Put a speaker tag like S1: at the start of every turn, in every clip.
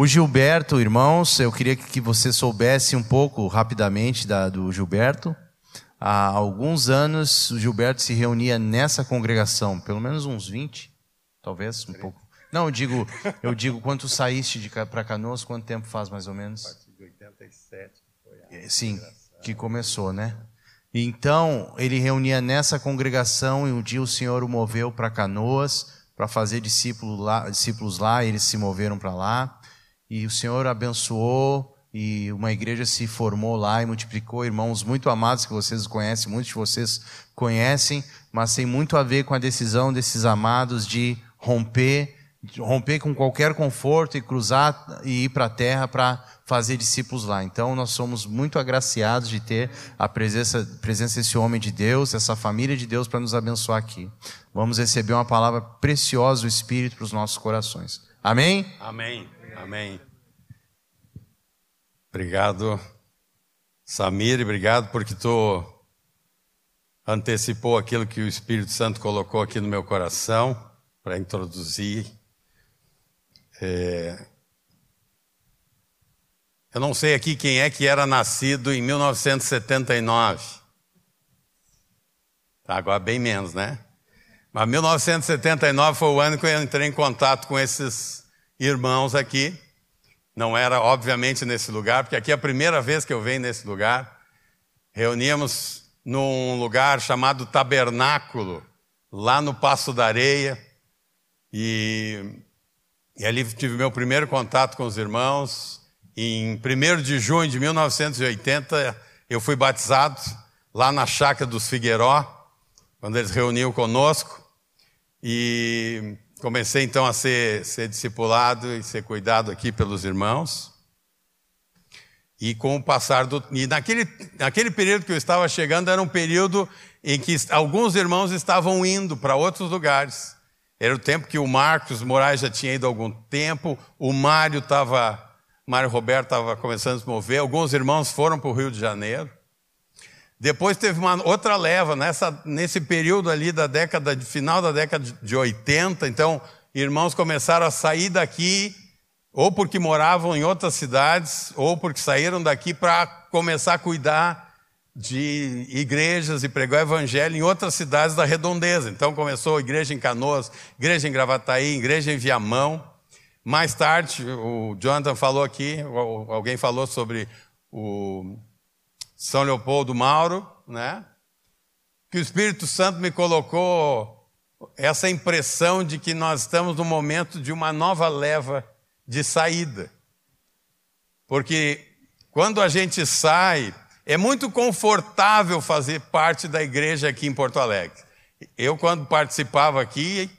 S1: O Gilberto, irmãos, eu queria que você soubesse um pouco rapidamente da, do Gilberto. Há alguns anos o Gilberto se reunia nessa congregação, pelo menos uns 20, talvez um pouco. Não, eu digo, eu digo quando saíste para Canoas, quanto tempo faz mais ou menos? A partir de 87 foi a Sim, que começou, né? Então, ele reunia nessa congregação e um dia o Senhor o moveu para Canoas para fazer discípulos lá, discípulos lá, eles se moveram para lá. E o Senhor abençoou e uma igreja se formou lá e multiplicou. Irmãos muito amados que vocês conhecem, muitos de vocês conhecem, mas tem muito a ver com a decisão desses amados de romper romper com qualquer conforto e cruzar e ir para a terra para fazer discípulos lá. Então nós somos muito agraciados de ter a presença, presença desse homem de Deus, essa família de Deus para nos abençoar aqui. Vamos receber uma palavra preciosa do Espírito para os nossos corações. Amém?
S2: Amém. Amém. Obrigado, Samir, obrigado porque tu antecipou aquilo que o Espírito Santo colocou aqui no meu coração para introduzir é... Eu não sei aqui quem é que era nascido em 1979. Tá, agora bem menos, né? Mas 1979 foi o ano que eu entrei em contato com esses irmãos aqui. Não era, obviamente, nesse lugar, porque aqui é a primeira vez que eu venho nesse lugar. Reuníamos num lugar chamado Tabernáculo, lá no Passo da Areia. E e ali tive meu primeiro contato com os irmãos. Em 1 de junho de 1980, eu fui batizado lá na chácara dos Figueiró, quando eles reuniam conosco. E comecei então a ser, ser discipulado e ser cuidado aqui pelos irmãos. E com o passar do. E naquele, naquele período que eu estava chegando, era um período em que alguns irmãos estavam indo para outros lugares. Era o tempo que o Marcos Moraes já tinha ido há algum tempo, o Mário estava, Mário Roberto estava começando a se mover, alguns irmãos foram para o Rio de Janeiro. Depois teve uma outra leva, nessa, nesse período ali da década, final da década de 80, então irmãos começaram a sair daqui, ou porque moravam em outras cidades, ou porque saíram daqui para começar a cuidar de igrejas e pregou o evangelho em outras cidades da redondeza. Então começou a igreja em Canoas, igreja em Gravataí, igreja em Viamão. Mais tarde, o Jonathan falou aqui, alguém falou sobre o São Leopoldo Mauro, né? Que o Espírito Santo me colocou essa impressão de que nós estamos no momento de uma nova leva de saída. Porque quando a gente sai é muito confortável fazer parte da igreja aqui em Porto Alegre. Eu, quando participava aqui,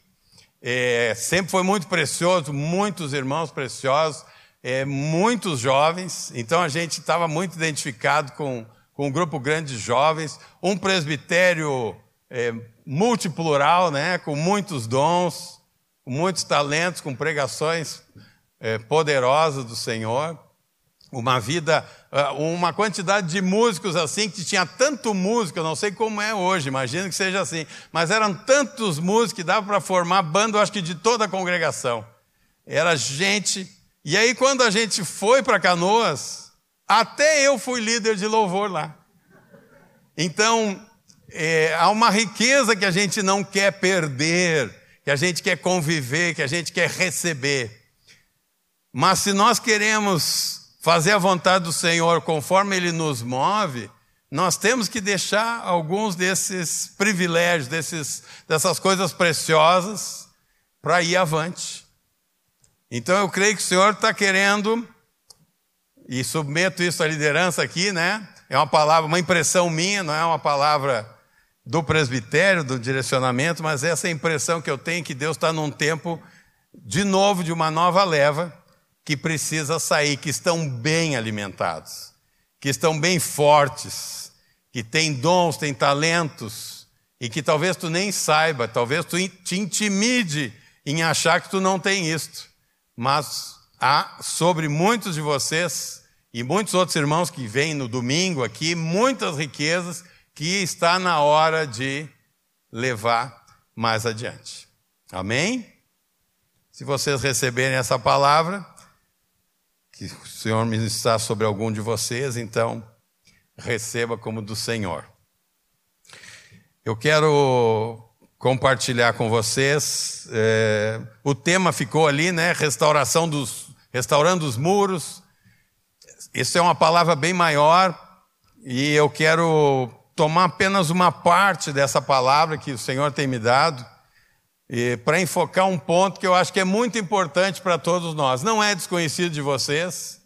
S2: é, sempre foi muito precioso, muitos irmãos preciosos, é, muitos jovens, então a gente estava muito identificado com, com um grupo grande de jovens, um presbitério é, multiplural, né, com muitos dons, com muitos talentos, com pregações é, poderosas do Senhor uma vida, ah, uma quantidade de músicos assim, que tinha tanto músico, eu não sei como é hoje, imagino que seja assim, mas eram tantos músicos que dava para formar banda, eu acho que de toda a congregação. Era gente. E aí, quando a gente foi para Canoas, até eu fui líder de louvor lá. Então, é, há uma riqueza que a gente não quer perder, que a gente quer conviver, que a gente quer receber. Mas se nós queremos fazer a vontade do Senhor conforme Ele nos move, nós temos que deixar alguns desses privilégios, desses, dessas coisas preciosas, para ir avante. Então eu creio que o Senhor está querendo, e submeto isso à liderança aqui, né? É uma palavra, uma impressão minha, não é uma palavra do presbitério, do direcionamento, mas essa é impressão que eu tenho que Deus está num tempo de novo, de uma nova leva, que precisa sair, que estão bem alimentados, que estão bem fortes, que têm dons, têm talentos, e que talvez tu nem saiba, talvez tu te intimide em achar que tu não tem isto. Mas há sobre muitos de vocês e muitos outros irmãos que vêm no domingo aqui, muitas riquezas que está na hora de levar mais adiante. Amém? Se vocês receberem essa palavra, que o Senhor ministrar sobre algum de vocês, então receba como do Senhor. Eu quero compartilhar com vocês. É, o tema ficou ali, né? Restauração dos, restaurando os muros. Isso é uma palavra bem maior e eu quero tomar apenas uma parte dessa palavra que o Senhor tem me dado para enfocar um ponto que eu acho que é muito importante para todos nós. Não é desconhecido de vocês,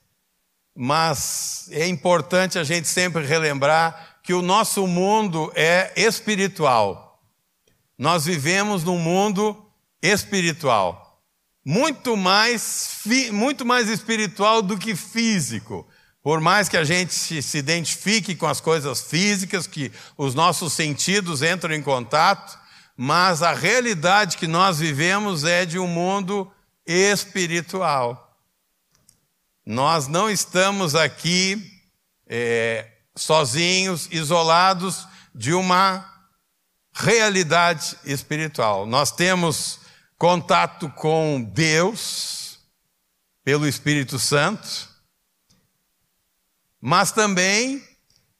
S2: mas é importante a gente sempre relembrar que o nosso mundo é espiritual. Nós vivemos num mundo espiritual, muito mais, muito mais espiritual do que físico. Por mais que a gente se identifique com as coisas físicas, que os nossos sentidos entram em contato, mas a realidade que nós vivemos é de um mundo espiritual. Nós não estamos aqui é, sozinhos, isolados de uma realidade espiritual. Nós temos contato com Deus pelo Espírito Santo, mas também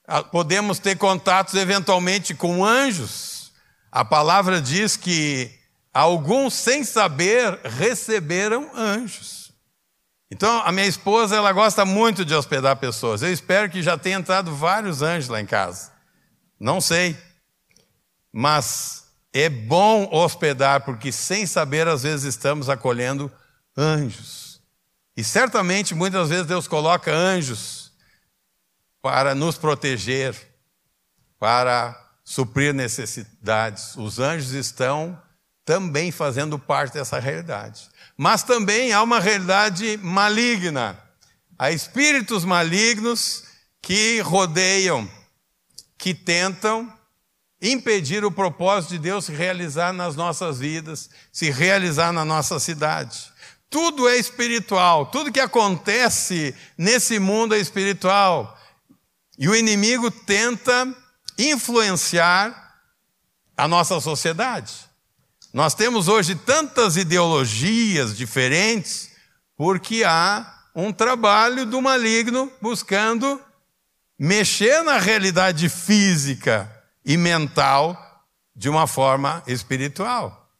S2: ah, podemos ter contatos eventualmente com anjos a palavra diz que alguns, sem saber, receberam anjos. Então, a minha esposa, ela gosta muito de hospedar pessoas. Eu espero que já tenha entrado vários anjos lá em casa. Não sei. Mas é bom hospedar, porque sem saber, às vezes estamos acolhendo anjos. E certamente, muitas vezes, Deus coloca anjos para nos proteger, para suprir necessidades. Os anjos estão também fazendo parte dessa realidade. Mas também há uma realidade maligna. Há espíritos malignos que rodeiam, que tentam impedir o propósito de Deus se realizar nas nossas vidas, se realizar na nossa cidade. Tudo é espiritual, tudo que acontece nesse mundo é espiritual. E o inimigo tenta influenciar a nossa sociedade. Nós temos hoje tantas ideologias diferentes porque há um trabalho do maligno buscando mexer na realidade física e mental de uma forma espiritual.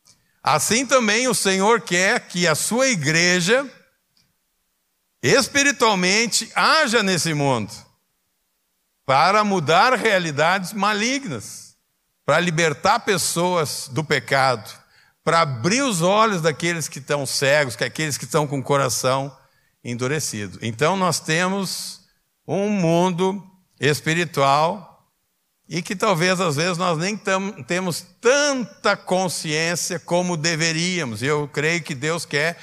S2: Assim também o Senhor quer que a sua igreja espiritualmente haja nesse mundo para mudar realidades malignas, para libertar pessoas do pecado, para abrir os olhos daqueles que estão cegos, que aqueles que estão com o coração endurecido. Então nós temos um mundo espiritual e que talvez às vezes nós nem tam, temos tanta consciência como deveríamos. Eu creio que Deus quer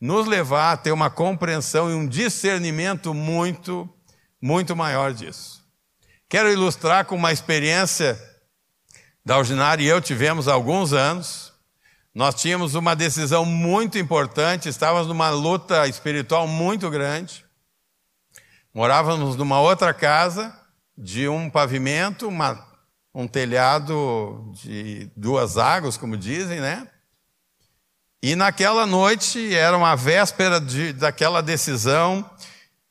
S2: nos levar a ter uma compreensão e um discernimento muito, muito maior disso. Quero ilustrar com uma experiência da Ordinária e eu tivemos há alguns anos. Nós tínhamos uma decisão muito importante, estávamos numa luta espiritual muito grande. Morávamos numa outra casa, de um pavimento, uma, um telhado de duas águas, como dizem, né? E naquela noite, era uma véspera de, daquela decisão,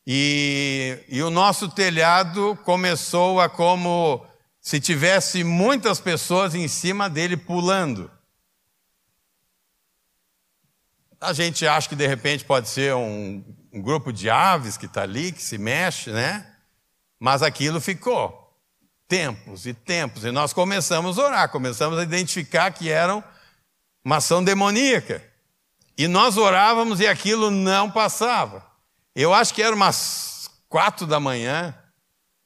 S2: e, e o nosso telhado começou a como se tivesse muitas pessoas em cima dele pulando. A gente acha que de repente pode ser um, um grupo de aves que está ali, que se mexe, né? Mas aquilo ficou tempos e tempos. E nós começamos a orar, começamos a identificar que eram uma ação demoníaca. E nós orávamos e aquilo não passava. Eu acho que era umas quatro da manhã,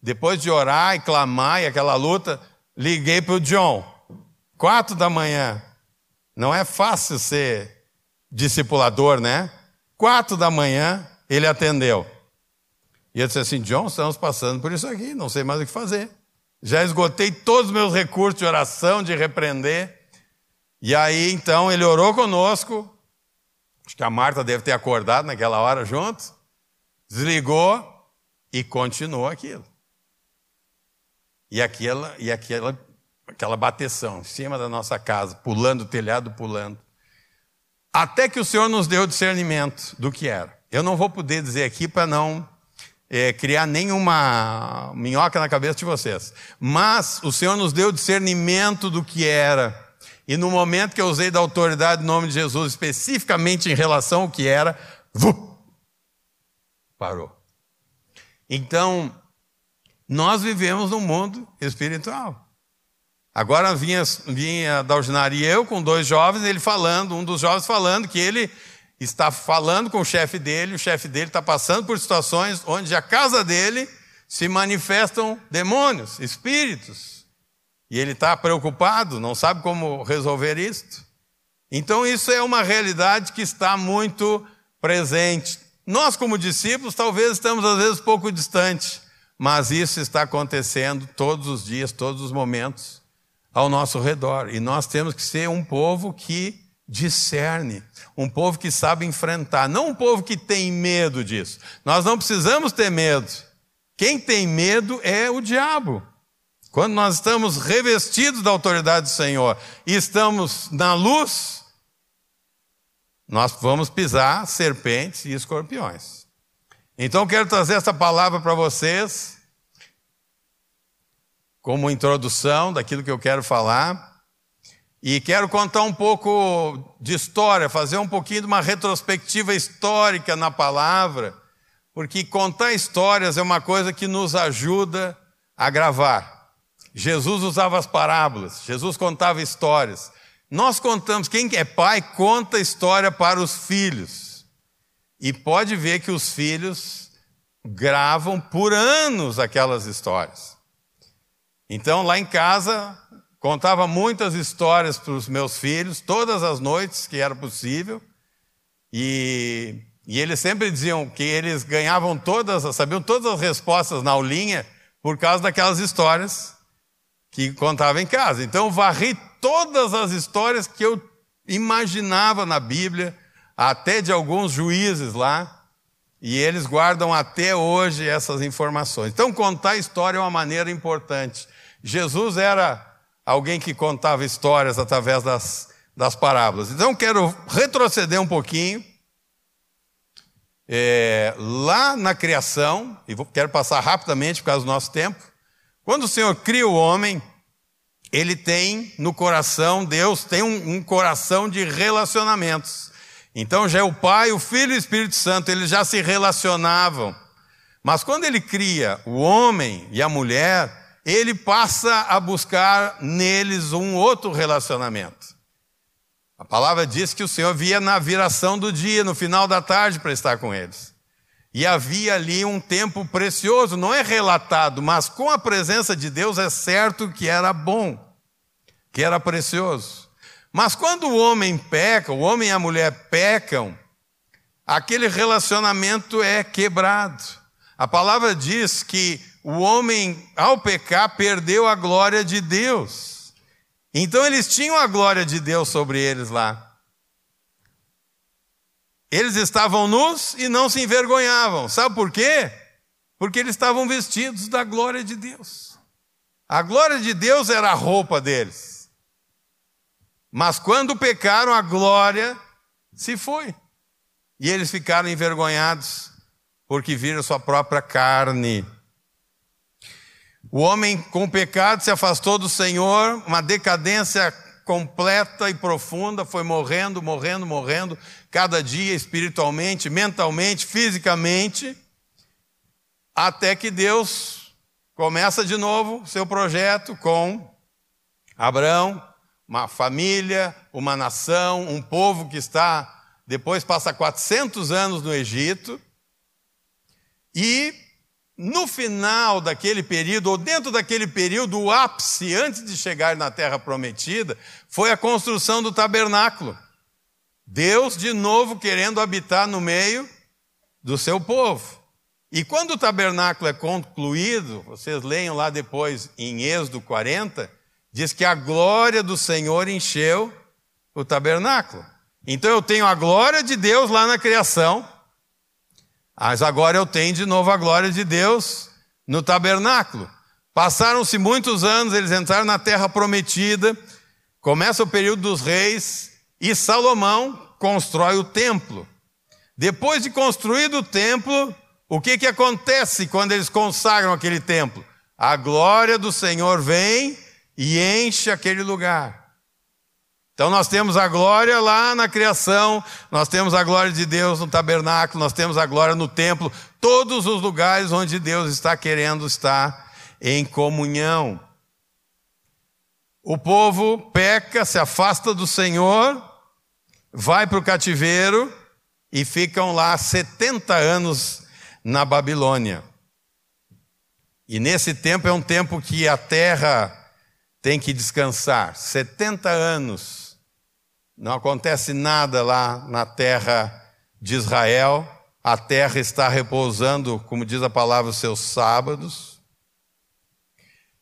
S2: depois de orar e clamar e aquela luta, liguei para o John. Quatro da manhã. Não é fácil ser discipulador, né? Quatro da manhã, ele atendeu. E eu disse assim: John, estamos passando por isso aqui, não sei mais o que fazer. Já esgotei todos os meus recursos de oração, de repreender. E aí, então, ele orou conosco. Acho que a Marta deve ter acordado naquela hora juntos desligou e continuou aquilo. E aquela, e aquela, aquela bateção em cima da nossa casa, pulando o telhado, pulando. Até que o Senhor nos deu discernimento do que era. Eu não vou poder dizer aqui para não é, criar nenhuma minhoca na cabeça de vocês. Mas o Senhor nos deu discernimento do que era. E no momento que eu usei da autoridade em nome de Jesus, especificamente em relação ao que era, vup, parou. Então, nós vivemos num mundo espiritual. Agora vinha, vinha da e eu com dois jovens, ele falando, um dos jovens falando que ele está falando com o chefe dele, o chefe dele está passando por situações onde a casa dele se manifestam demônios, espíritos. E ele está preocupado, não sabe como resolver isto. Então, isso é uma realidade que está muito presente. Nós, como discípulos, talvez estamos às vezes pouco distantes, mas isso está acontecendo todos os dias, todos os momentos ao nosso redor. E nós temos que ser um povo que discerne, um povo que sabe enfrentar, não um povo que tem medo disso. Nós não precisamos ter medo. Quem tem medo é o diabo. Quando nós estamos revestidos da autoridade do Senhor e estamos na luz, nós vamos pisar serpentes e escorpiões. Então, quero trazer essa palavra para vocês, como introdução daquilo que eu quero falar. E quero contar um pouco de história, fazer um pouquinho de uma retrospectiva histórica na palavra, porque contar histórias é uma coisa que nos ajuda a gravar. Jesus usava as parábolas, Jesus contava histórias. Nós contamos, quem é pai conta história para os filhos. E pode ver que os filhos gravam por anos aquelas histórias. Então, lá em casa, Contava muitas histórias para os meus filhos, todas as noites que era possível. E, e eles sempre diziam que eles ganhavam todas, sabiam todas as respostas na aulinha por causa daquelas histórias que contava em casa. Então varri todas as histórias que eu imaginava na Bíblia, até de alguns juízes lá, e eles guardam até hoje essas informações. Então contar história é uma maneira importante. Jesus era alguém que contava histórias através das, das parábolas. Então, quero retroceder um pouquinho. É, lá na criação, e vou, quero passar rapidamente por causa do nosso tempo. Quando o Senhor cria o homem, ele tem no coração, Deus tem um, um coração de relacionamentos. Então já é o Pai, o Filho e o Espírito Santo, eles já se relacionavam. Mas quando ele cria o homem e a mulher, ele passa a buscar neles um outro relacionamento. A palavra diz que o Senhor via na viração do dia, no final da tarde, para estar com eles. E havia ali um tempo precioso, não é relatado, mas com a presença de Deus é certo que era bom, que era precioso. Mas quando o homem peca, o homem e a mulher pecam, aquele relacionamento é quebrado. A palavra diz que o homem, ao pecar, perdeu a glória de Deus. Então eles tinham a glória de Deus sobre eles lá. Eles estavam nus e não se envergonhavam. Sabe por quê? Porque eles estavam vestidos da glória de Deus. A glória de Deus era a roupa deles. Mas quando pecaram, a glória se foi. E eles ficaram envergonhados porque viram sua própria carne. O homem com pecado se afastou do Senhor, uma decadência completa e profunda, foi morrendo, morrendo, morrendo, cada dia espiritualmente, mentalmente, fisicamente, até que Deus começa de novo seu projeto com Abraão, uma família, uma nação, um povo que está, depois passa 400 anos no Egito, e no final daquele período, ou dentro daquele período, o ápice, antes de chegar na terra prometida, foi a construção do tabernáculo. Deus, de novo, querendo habitar no meio do seu povo. E quando o tabernáculo é concluído, vocês leiam lá depois em Êxodo 40, diz que a glória do Senhor encheu o tabernáculo. Então eu tenho a glória de Deus lá na criação, mas agora eu tenho de novo a glória de Deus no tabernáculo. Passaram-se muitos anos, eles entraram na terra prometida, começa o período dos reis, e Salomão constrói o templo. Depois de construído o templo, o que, que acontece quando eles consagram aquele templo? A glória do Senhor vem e enche aquele lugar. Então nós temos a glória lá na criação, nós temos a glória de Deus no tabernáculo, nós temos a glória no templo, todos os lugares onde Deus está querendo estar em comunhão. O povo peca, se afasta do Senhor, vai para o cativeiro e ficam lá 70 anos na Babilônia. E nesse tempo é um tempo que a terra tem que descansar 70 anos. Não acontece nada lá na terra de Israel. A terra está repousando, como diz a palavra, os seus sábados.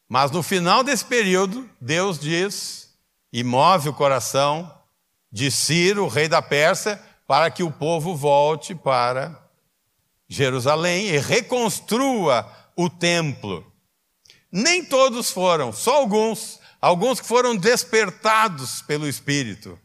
S2: Mas no final desse período, Deus diz e move o coração de Ciro, rei da Pérsia, para que o povo volte para Jerusalém e reconstrua o templo. Nem todos foram, só alguns, alguns que foram despertados pelo Espírito.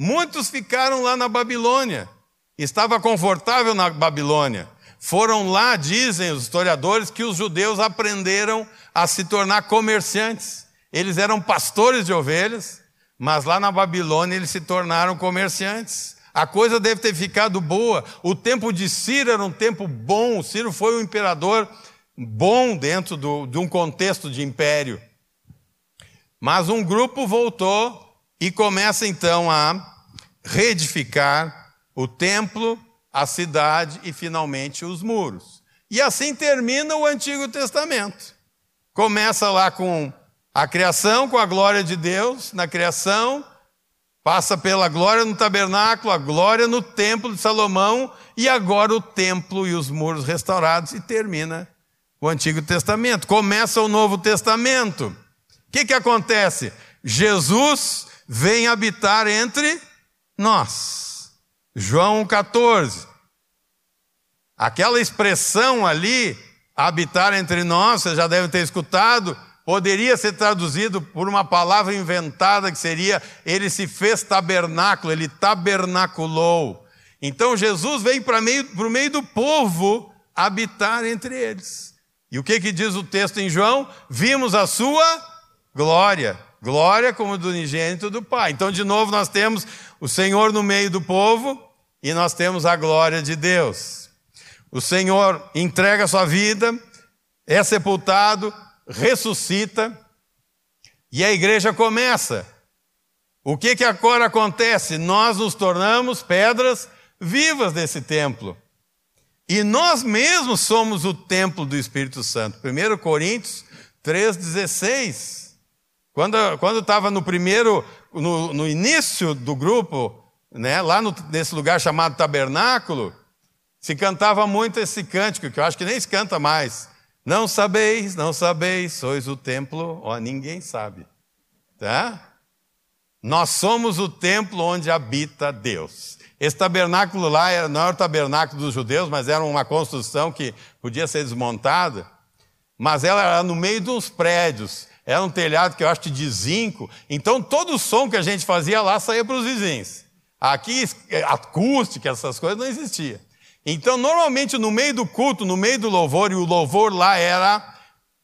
S2: Muitos ficaram lá na Babilônia, estava confortável na Babilônia. Foram lá, dizem os historiadores, que os judeus aprenderam a se tornar comerciantes. Eles eram pastores de ovelhas, mas lá na Babilônia eles se tornaram comerciantes. A coisa deve ter ficado boa. O tempo de Ciro era um tempo bom. Ciro foi um imperador bom dentro do, de um contexto de império. Mas um grupo voltou e começa então a reedificar o templo, a cidade e finalmente os muros. E assim termina o Antigo Testamento. Começa lá com a criação, com a glória de Deus na criação, passa pela glória no tabernáculo, a glória no templo de Salomão e agora o templo e os muros restaurados e termina o Antigo Testamento. Começa o Novo Testamento. O que, que acontece? Jesus vem habitar entre nós. João 14. Aquela expressão ali, habitar entre nós, você já deve ter escutado, poderia ser traduzido por uma palavra inventada que seria: ele se fez tabernáculo, ele tabernaculou. Então Jesus vem para o meio do povo habitar entre eles. E o que, que diz o texto em João? Vimos a sua glória. Glória como do unigênito do Pai. Então, de novo, nós temos o Senhor no meio do povo e nós temos a glória de Deus. O Senhor entrega a sua vida, é sepultado, ressuscita e a igreja começa. O que, que agora acontece? Nós nos tornamos pedras vivas desse templo. E nós mesmos somos o templo do Espírito Santo. 1 Coríntios 3,16. Quando estava no primeiro, no, no, início do grupo, né, lá no, nesse lugar chamado tabernáculo, se cantava muito esse cântico, que eu acho que nem se canta mais. Não sabeis, não sabeis, sois o templo, ó, ninguém sabe. Tá? Nós somos o templo onde habita Deus. Esse tabernáculo lá era, não era o tabernáculo dos judeus, mas era uma construção que podia ser desmontada. Mas ela era no meio de uns prédios. Era um telhado que eu acho de zinco. Então todo o som que a gente fazia lá saía para os vizinhos. Aqui, acústica, essas coisas não existia. Então, normalmente, no meio do culto, no meio do louvor, e o louvor lá era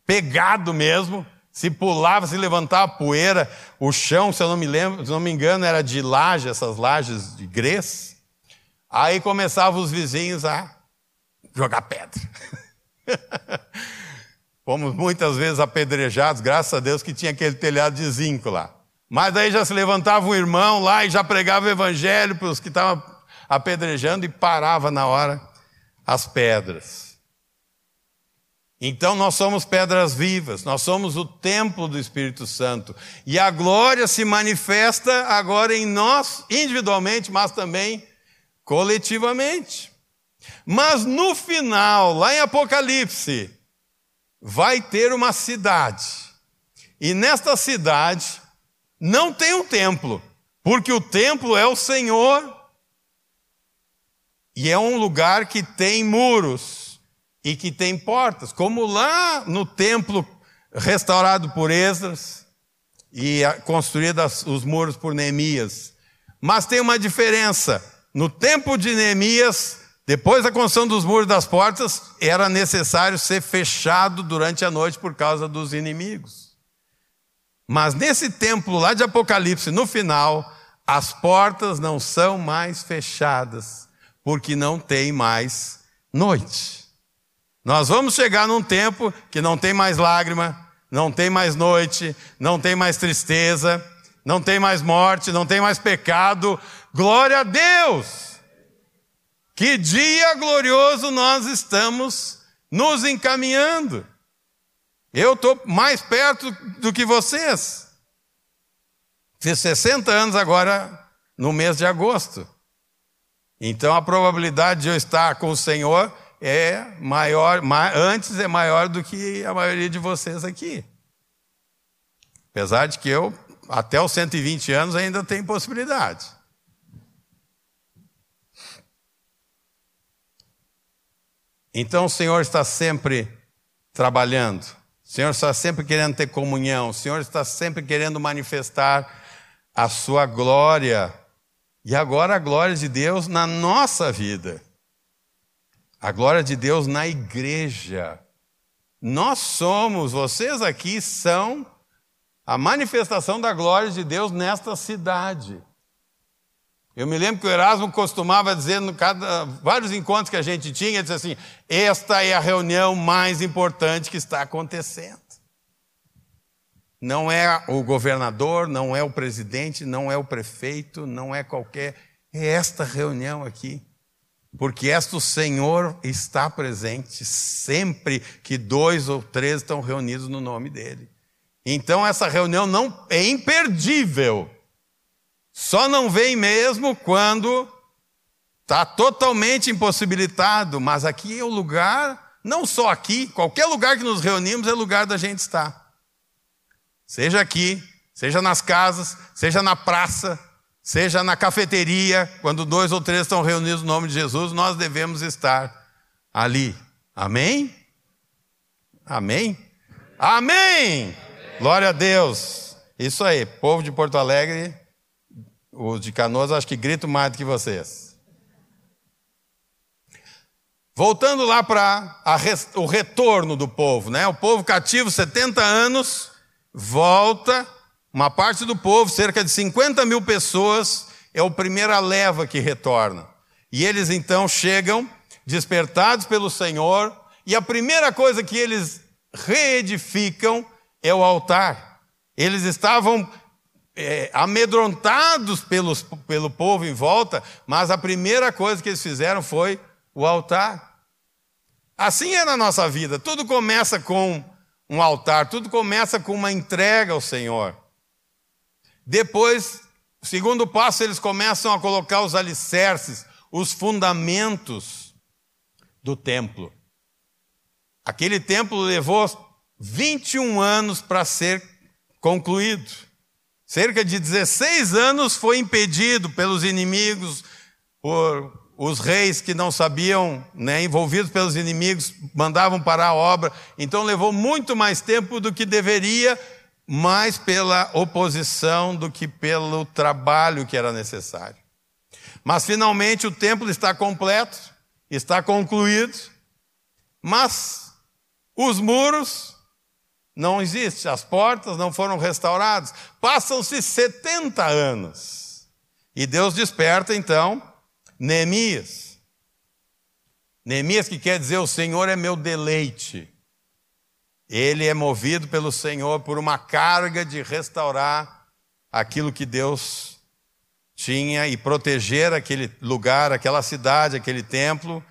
S2: pegado mesmo, se pulava, se levantava poeira, o chão, se eu não me lembro, se não me engano, era de laje, essas lajes de grés. Aí começavam os vizinhos a jogar pedra. Fomos muitas vezes apedrejados, graças a Deus que tinha aquele telhado de zinco lá. Mas daí já se levantava um irmão lá e já pregava o evangelho para os que estavam apedrejando e parava na hora as pedras. Então nós somos pedras vivas, nós somos o templo do Espírito Santo. E a glória se manifesta agora em nós, individualmente, mas também coletivamente. Mas no final, lá em Apocalipse, vai ter uma cidade. E nesta cidade não tem um templo, porque o templo é o Senhor. E é um lugar que tem muros e que tem portas, como lá no templo restaurado por Esdras e construídos os muros por Neemias. Mas tem uma diferença: no tempo de Neemias, depois da construção dos muros das portas, era necessário ser fechado durante a noite por causa dos inimigos. Mas nesse templo lá de Apocalipse, no final, as portas não são mais fechadas, porque não tem mais noite. Nós vamos chegar num tempo que não tem mais lágrima, não tem mais noite, não tem mais tristeza, não tem mais morte, não tem mais pecado. Glória a Deus! Que dia glorioso nós estamos nos encaminhando. Eu estou mais perto do que vocês. Fiz 60 anos agora no mês de agosto. Então a probabilidade de eu estar com o Senhor é maior, antes é maior do que a maioria de vocês aqui. Apesar de que eu, até os 120 anos, ainda tenho possibilidade. Então o Senhor está sempre trabalhando. O Senhor está sempre querendo ter comunhão, o Senhor está sempre querendo manifestar a sua glória. E agora a glória de Deus na nossa vida. A glória de Deus na igreja. Nós somos, vocês aqui são a manifestação da glória de Deus nesta cidade. Eu me lembro que o Erasmo costumava dizer, cada, vários encontros que a gente tinha, disse assim: esta é a reunião mais importante que está acontecendo. Não é o governador, não é o presidente, não é o prefeito, não é qualquer. É esta reunião aqui. Porque esta o Senhor está presente sempre que dois ou três estão reunidos no nome dele. Então essa reunião não é imperdível. Só não vem mesmo quando está totalmente impossibilitado, mas aqui é o lugar, não só aqui, qualquer lugar que nos reunimos é lugar da gente estar. Seja aqui, seja nas casas, seja na praça, seja na cafeteria, quando dois ou três estão reunidos no nome de Jesus, nós devemos estar ali. Amém? Amém? Amém! Amém. Glória a Deus! Isso aí, povo de Porto Alegre, os de Canoas acho que grito mais do que vocês. Voltando lá para o retorno do povo, né? O povo cativo, 70 anos, volta, uma parte do povo, cerca de 50 mil pessoas, é a primeira leva que retorna. E eles então chegam, despertados pelo Senhor, e a primeira coisa que eles reedificam é o altar. Eles estavam é, amedrontados pelos, pelo povo em volta, mas a primeira coisa que eles fizeram foi o altar. Assim é na nossa vida, tudo começa com um altar, tudo começa com uma entrega ao Senhor. Depois, segundo passo, eles começam a colocar os alicerces, os fundamentos do templo. Aquele templo levou 21 anos para ser concluído. Cerca de 16 anos foi impedido pelos inimigos, por os reis que não sabiam, né, envolvidos pelos inimigos, mandavam parar a obra. Então levou muito mais tempo do que deveria, mais pela oposição do que pelo trabalho que era necessário. Mas finalmente o templo está completo, está concluído, mas os muros não existe, as portas não foram restauradas. Passam-se 70 anos. E Deus desperta então Neemias. Neemias que quer dizer o Senhor é meu deleite. Ele é movido pelo Senhor por uma carga de restaurar aquilo que Deus tinha e proteger aquele lugar, aquela cidade, aquele templo.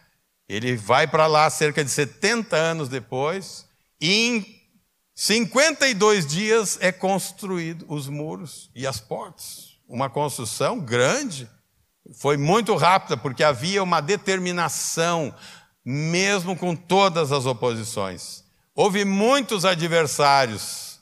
S2: Ele vai para lá cerca de 70 anos depois e 52 dias é construído os muros e as portas. Uma construção grande. Foi muito rápida, porque havia uma determinação, mesmo com todas as oposições. Houve muitos adversários.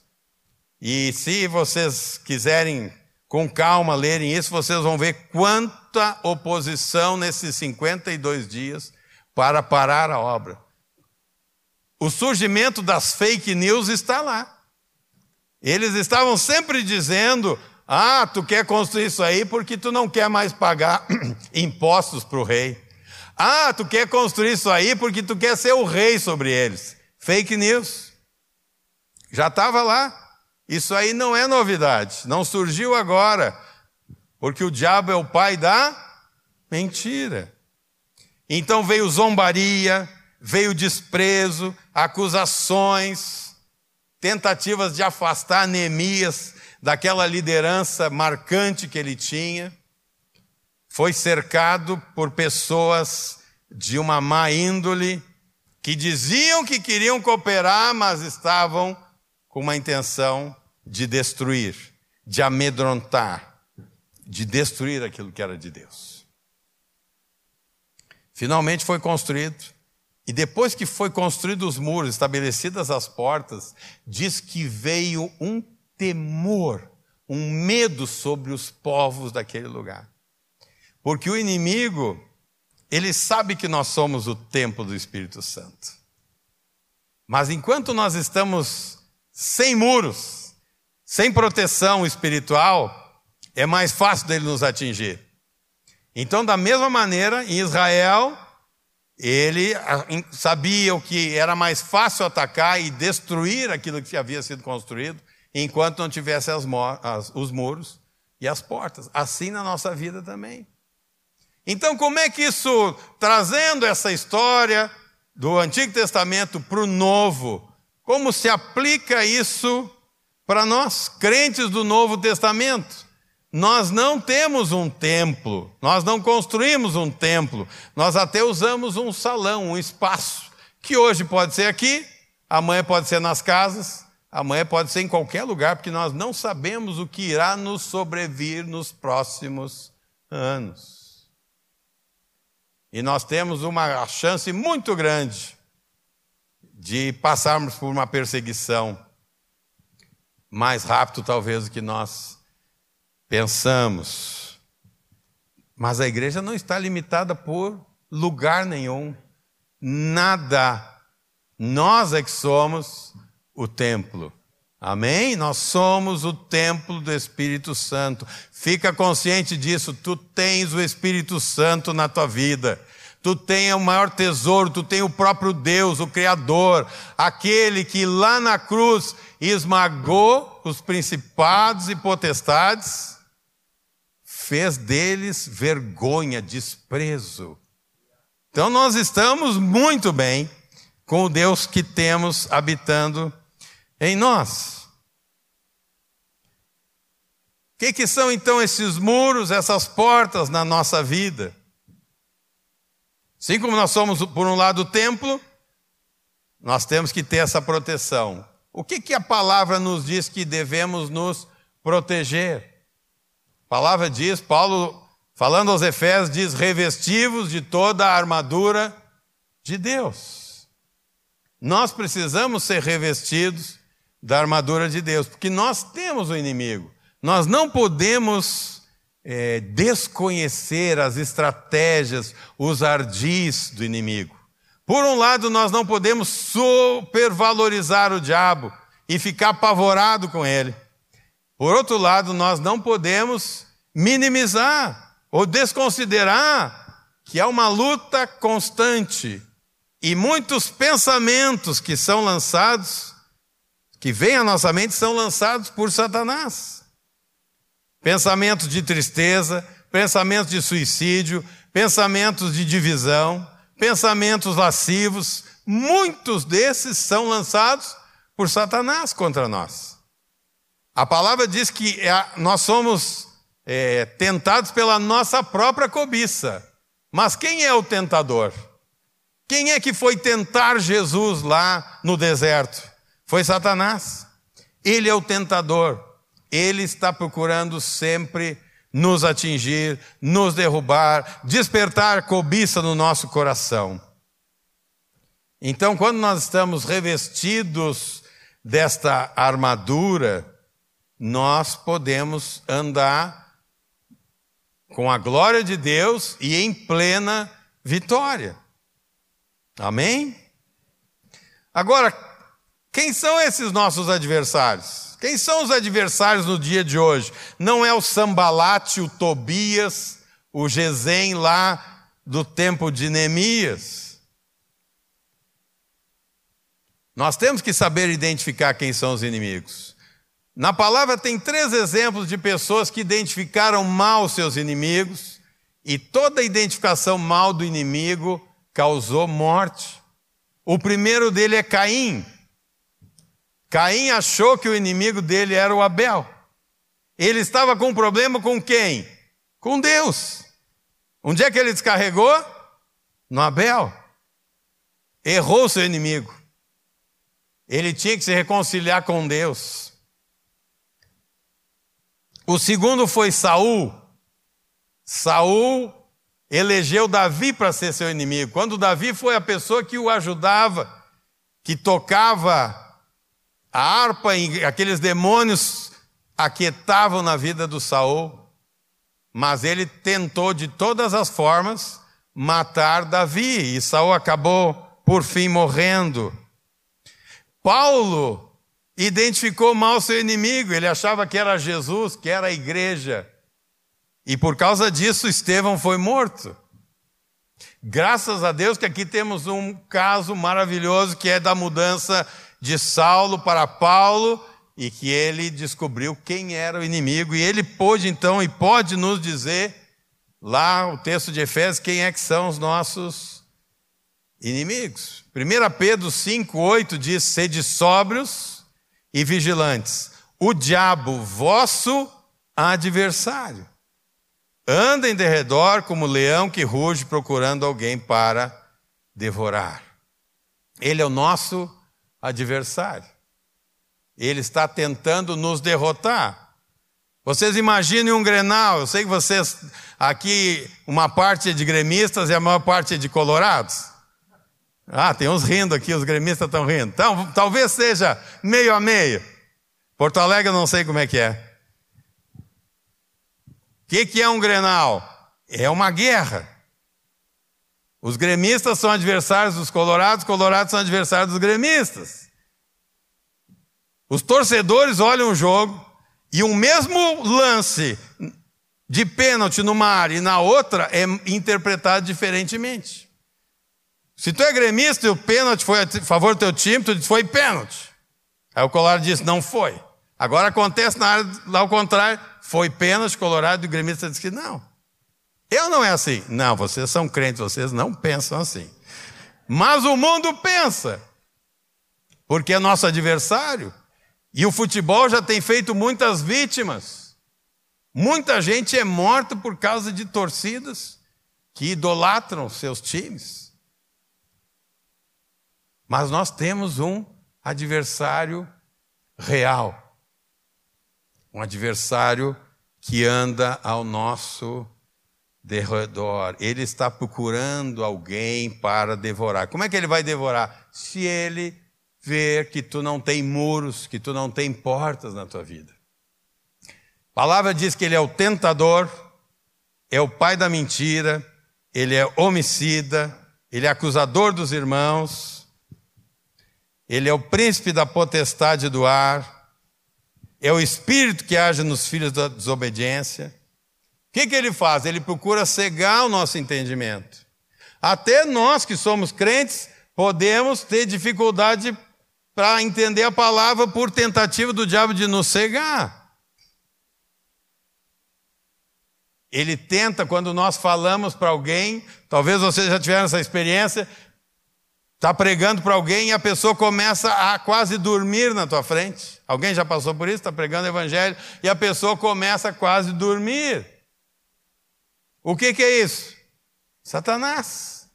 S2: E se vocês quiserem com calma lerem isso, vocês vão ver quanta oposição nesses 52 dias para parar a obra. O surgimento das fake news está lá. Eles estavam sempre dizendo: Ah, tu quer construir isso aí porque tu não quer mais pagar impostos para o rei. Ah, tu quer construir isso aí porque tu quer ser o rei sobre eles. Fake news. Já estava lá. Isso aí não é novidade, não surgiu agora, porque o diabo é o pai da mentira. Então veio zombaria, veio desprezo, acusações, tentativas de afastar Neemias daquela liderança marcante que ele tinha. Foi cercado por pessoas de uma má índole, que diziam que queriam cooperar, mas estavam com uma intenção de destruir, de amedrontar, de destruir aquilo que era de Deus. Finalmente foi construído, e depois que foi construído os muros, estabelecidas as portas, diz que veio um temor, um medo sobre os povos daquele lugar. Porque o inimigo, ele sabe que nós somos o templo do Espírito Santo. Mas enquanto nós estamos sem muros, sem proteção espiritual, é mais fácil dele nos atingir. Então, da mesma maneira, em Israel, ele ah, sabia o que era mais fácil atacar e destruir aquilo que havia sido construído, enquanto não tivesse as, as, os muros e as portas. Assim na nossa vida também. Então, como é que isso, trazendo essa história do Antigo Testamento para o Novo, como se aplica isso para nós, crentes do Novo Testamento? Nós não temos um templo, nós não construímos um templo, nós até usamos um salão, um espaço, que hoje pode ser aqui, amanhã pode ser nas casas, amanhã pode ser em qualquer lugar, porque nós não sabemos o que irá nos sobrevir nos próximos anos. E nós temos uma chance muito grande de passarmos por uma perseguição mais rápido, talvez, do que nós pensamos. Mas a igreja não está limitada por lugar nenhum, nada. Nós é que somos o templo. Amém? Nós somos o templo do Espírito Santo. Fica consciente disso, tu tens o Espírito Santo na tua vida tu tem o maior tesouro, tu tem o próprio Deus, o Criador, aquele que lá na cruz esmagou os principados e potestades, fez deles vergonha, desprezo. Então nós estamos muito bem com o Deus que temos habitando em nós. O que, que são então esses muros, essas portas na nossa vida? Assim como nós somos, por um lado, o templo, nós temos que ter essa proteção. O que, que a palavra nos diz que devemos nos proteger? A palavra diz, Paulo, falando aos Efésios, diz: revestivos de toda a armadura de Deus. Nós precisamos ser revestidos da armadura de Deus, porque nós temos o inimigo. Nós não podemos é, desconhecer as estratégias, os ardis do inimigo. Por um lado, nós não podemos supervalorizar o diabo e ficar apavorado com ele. Por outro lado, nós não podemos minimizar ou desconsiderar que é uma luta constante e muitos pensamentos que são lançados, que vêm à nossa mente, são lançados por Satanás pensamentos de tristeza, pensamentos de suicídio, pensamentos de divisão, pensamentos lascivos, muitos desses são lançados por Satanás contra nós. A palavra diz que é nós somos é, tentados pela nossa própria cobiça. Mas quem é o tentador? Quem é que foi tentar Jesus lá no deserto? Foi Satanás. Ele é o tentador. Ele está procurando sempre nos atingir, nos derrubar, despertar cobiça no nosso coração. Então, quando nós estamos revestidos desta armadura, nós podemos andar com a glória de Deus e em plena vitória. Amém? Agora, Quem são esses nossos adversários? Quem são os adversários no dia de hoje? Não é o Sambalate, o Tobias, o Gesem lá do tempo de Neemias. Nós temos que saber identificar quem são os inimigos. Na palavra tem três exemplos de pessoas que identificaram mal seus inimigos, e toda identificação mal do inimigo causou morte. O primeiro dele é Caim. Caim achou que o inimigo dele era o Abel. Ele estava com um problema com quem? Com Deus. Onde é que ele descarregou? No Abel. Errou seu inimigo. Ele tinha que se reconciliar com Deus. O segundo foi Saul. Saul elegeu Davi para ser seu inimigo. Quando Davi foi a pessoa que o ajudava, que tocava a harpa e aqueles demônios aquietavam na vida do Saul, mas ele tentou de todas as formas matar Davi, e Saul acabou por fim morrendo. Paulo identificou mal seu inimigo, ele achava que era Jesus, que era a igreja. E por causa disso, Estevão foi morto. Graças a Deus que aqui temos um caso maravilhoso que é da mudança de Saulo para Paulo e que ele descobriu quem era o inimigo e ele pôde então e pode nos dizer lá o texto de Efésios quem é que são os nossos inimigos. 1 Pedro 5:8 diz: "Sede sóbrios e vigilantes. O diabo vosso adversário anda em derredor como leão que ruge procurando alguém para devorar." Ele é o nosso adversário. Ele está tentando nos derrotar. Vocês imaginem um grenal, eu sei que vocês, aqui, uma parte é de gremistas e a maior parte é de colorados. Ah, tem uns rindo aqui, os gremistas estão rindo. Então, talvez seja meio a meio. Porto Alegre eu não sei como é que é. O que, que é um grenal? É uma guerra. Os gremistas são adversários dos colorados, os colorados são adversários dos gremistas. Os torcedores olham o jogo e um mesmo lance de pênalti numa área e na outra é interpretado diferentemente. Se tu é gremista e o pênalti foi a favor do teu time, tu diz foi pênalti. Aí o Colorado diz não foi. Agora acontece na área lá ao contrário, foi pênalti, Colorado e o gremista diz que não. Eu não é assim. Não, vocês são crentes, vocês não pensam assim. Mas o mundo pensa, porque é nosso adversário. E o futebol já tem feito muitas vítimas. Muita gente é morta por causa de torcidas que idolatram seus times. Mas nós temos um adversário real. Um adversário que anda ao nosso derredor. Ele está procurando alguém para devorar. Como é que ele vai devorar? Se ele ver que tu não tem muros, que tu não tem portas na tua vida. A palavra diz que ele é o tentador, é o pai da mentira, ele é homicida, ele é acusador dos irmãos, ele é o príncipe da potestade do ar, é o espírito que age nos filhos da desobediência. O que, que ele faz? Ele procura cegar o nosso entendimento. Até nós que somos crentes podemos ter dificuldade para entender a palavra por tentativa do diabo de nos cegar. Ele tenta, quando nós falamos para alguém, talvez vocês já tiveram essa experiência, está pregando para alguém e a pessoa começa a quase dormir na tua frente. Alguém já passou por isso? Está pregando o evangelho e a pessoa começa a quase dormir. O que, que é isso? Satanás.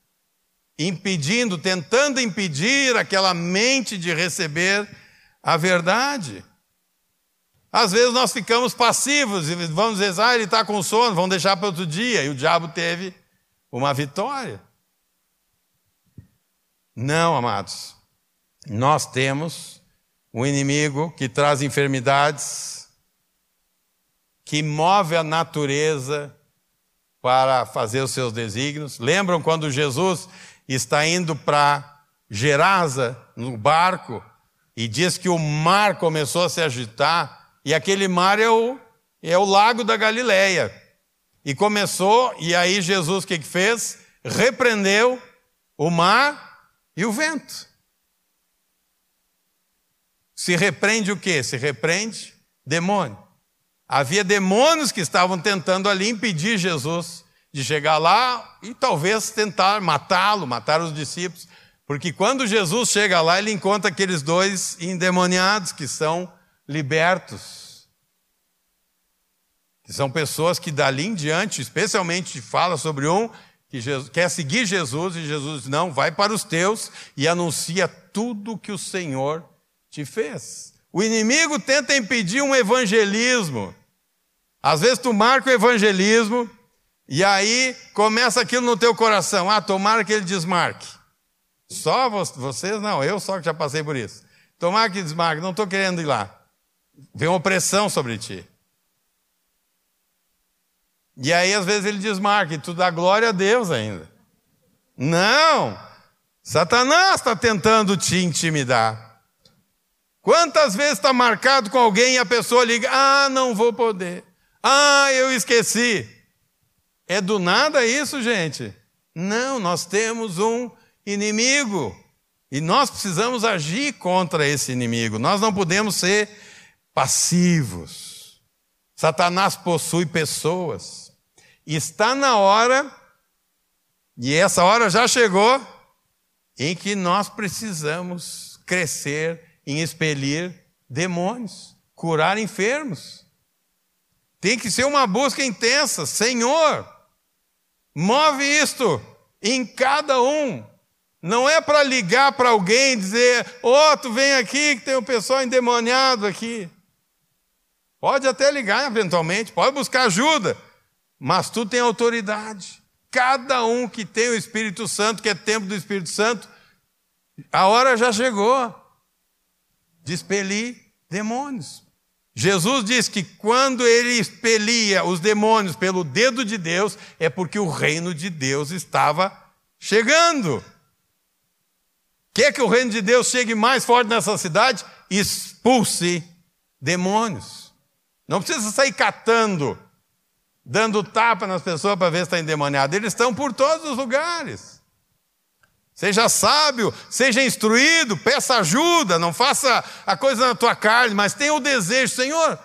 S2: Impedindo, tentando impedir aquela mente de receber a verdade. Às vezes nós ficamos passivos e vamos dizer, ah, ele está com sono, vamos deixar para outro dia. E o diabo teve uma vitória. Não, amados. Nós temos um inimigo que traz enfermidades, que move a natureza para fazer os seus desígnios. Lembram quando Jesus está indo para Gerasa, no barco, E diz que o mar começou a se agitar, e aquele mar é o, é o lago da Galileia. E começou, e aí Jesus o que, que fez? Repreendeu o mar e o vento. Se repreende o quê? Se repreende demônio. Havia demônios que estavam tentando ali impedir Jesus de chegar lá e talvez tentar matá-lo, matar os discípulos. Porque quando Jesus chega lá, ele encontra aqueles dois endemoniados que são libertos. Que são pessoas que dali em diante, especialmente fala sobre um que Jesus, quer seguir Jesus e Jesus diz, não, vai para os teus e anuncia tudo que o Senhor te fez. O inimigo tenta impedir um evangelismo. Às vezes tu marca o evangelismo e aí começa aquilo no teu coração. Ah, tomara que ele desmarque. Só vocês não, eu só que já passei por isso. Tomara que desmarque, não estou querendo ir lá. Vem opressão sobre ti. E aí às vezes ele desmarca e tu dá glória a Deus ainda. Não! Satanás está tentando te intimidar. Quantas vezes está marcado com alguém e a pessoa liga: Ah, não vou poder. Ah, eu esqueci. É do nada isso, gente? Não, nós temos um inimigo e nós precisamos agir contra esse inimigo. Nós não podemos ser passivos. Satanás possui pessoas. Está na hora, e essa hora já chegou, em que nós precisamos crescer em expelir demônios, curar enfermos. Tem que ser uma busca intensa. Senhor, move isto em cada um. Não é para ligar para alguém e dizer, ô, oh, tu vem aqui que tem um pessoal endemoniado aqui. Pode até ligar eventualmente, pode buscar ajuda, mas tu tem autoridade. Cada um que tem o Espírito Santo, que é tempo do Espírito Santo, a hora já chegou de demônios. Jesus diz que quando ele expelia os demônios pelo dedo de Deus, é porque o reino de Deus estava chegando. Quer que o reino de Deus chegue mais forte nessa cidade? Expulse demônios. Não precisa sair catando, dando tapa nas pessoas para ver se está endemoniado. Eles estão por todos os lugares. Seja sábio, seja instruído, peça ajuda, não faça a coisa na tua carne, mas tenha o desejo, Senhor,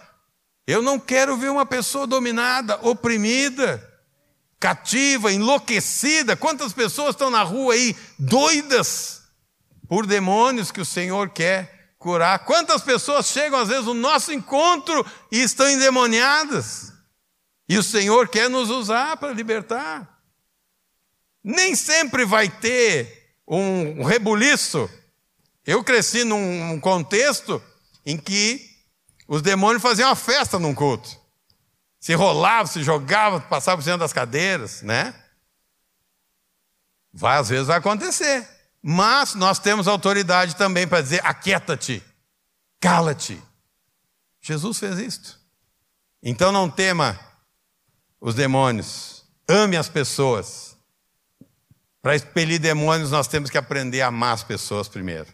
S2: eu não quero ver uma pessoa dominada, oprimida, cativa, enlouquecida. Quantas pessoas estão na rua aí doidas por demônios que o Senhor quer curar? Quantas pessoas chegam às vezes no nosso encontro e estão endemoniadas? E o Senhor quer nos usar para libertar. Nem sempre vai ter um rebuliço. Eu cresci num contexto em que os demônios faziam uma festa num culto. Se rolavam, se jogavam, passavam por cima das cadeiras, né? Vai, às vezes vai acontecer. Mas nós temos autoridade também para dizer: aquieta-te, cala-te. Jesus fez isto. Então não tema os demônios, ame as pessoas. Para expelir demônios, nós temos que aprender a amar as pessoas primeiro.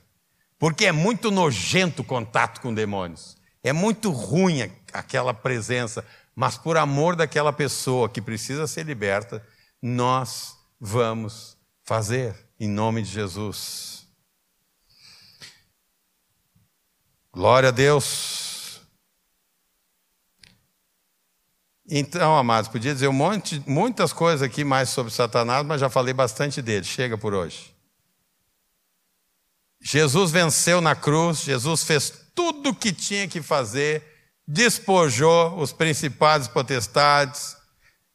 S2: Porque é muito nojento o contato com demônios. É muito ruim aquela presença. Mas por amor daquela pessoa que precisa ser liberta, nós vamos fazer, em nome de Jesus. Glória a Deus. Então, amados, podia dizer um monte, muitas coisas aqui mais sobre Satanás, mas já falei bastante dele. Chega por hoje. Jesus venceu na cruz, Jesus fez tudo o que tinha que fazer, despojou os principais potestades,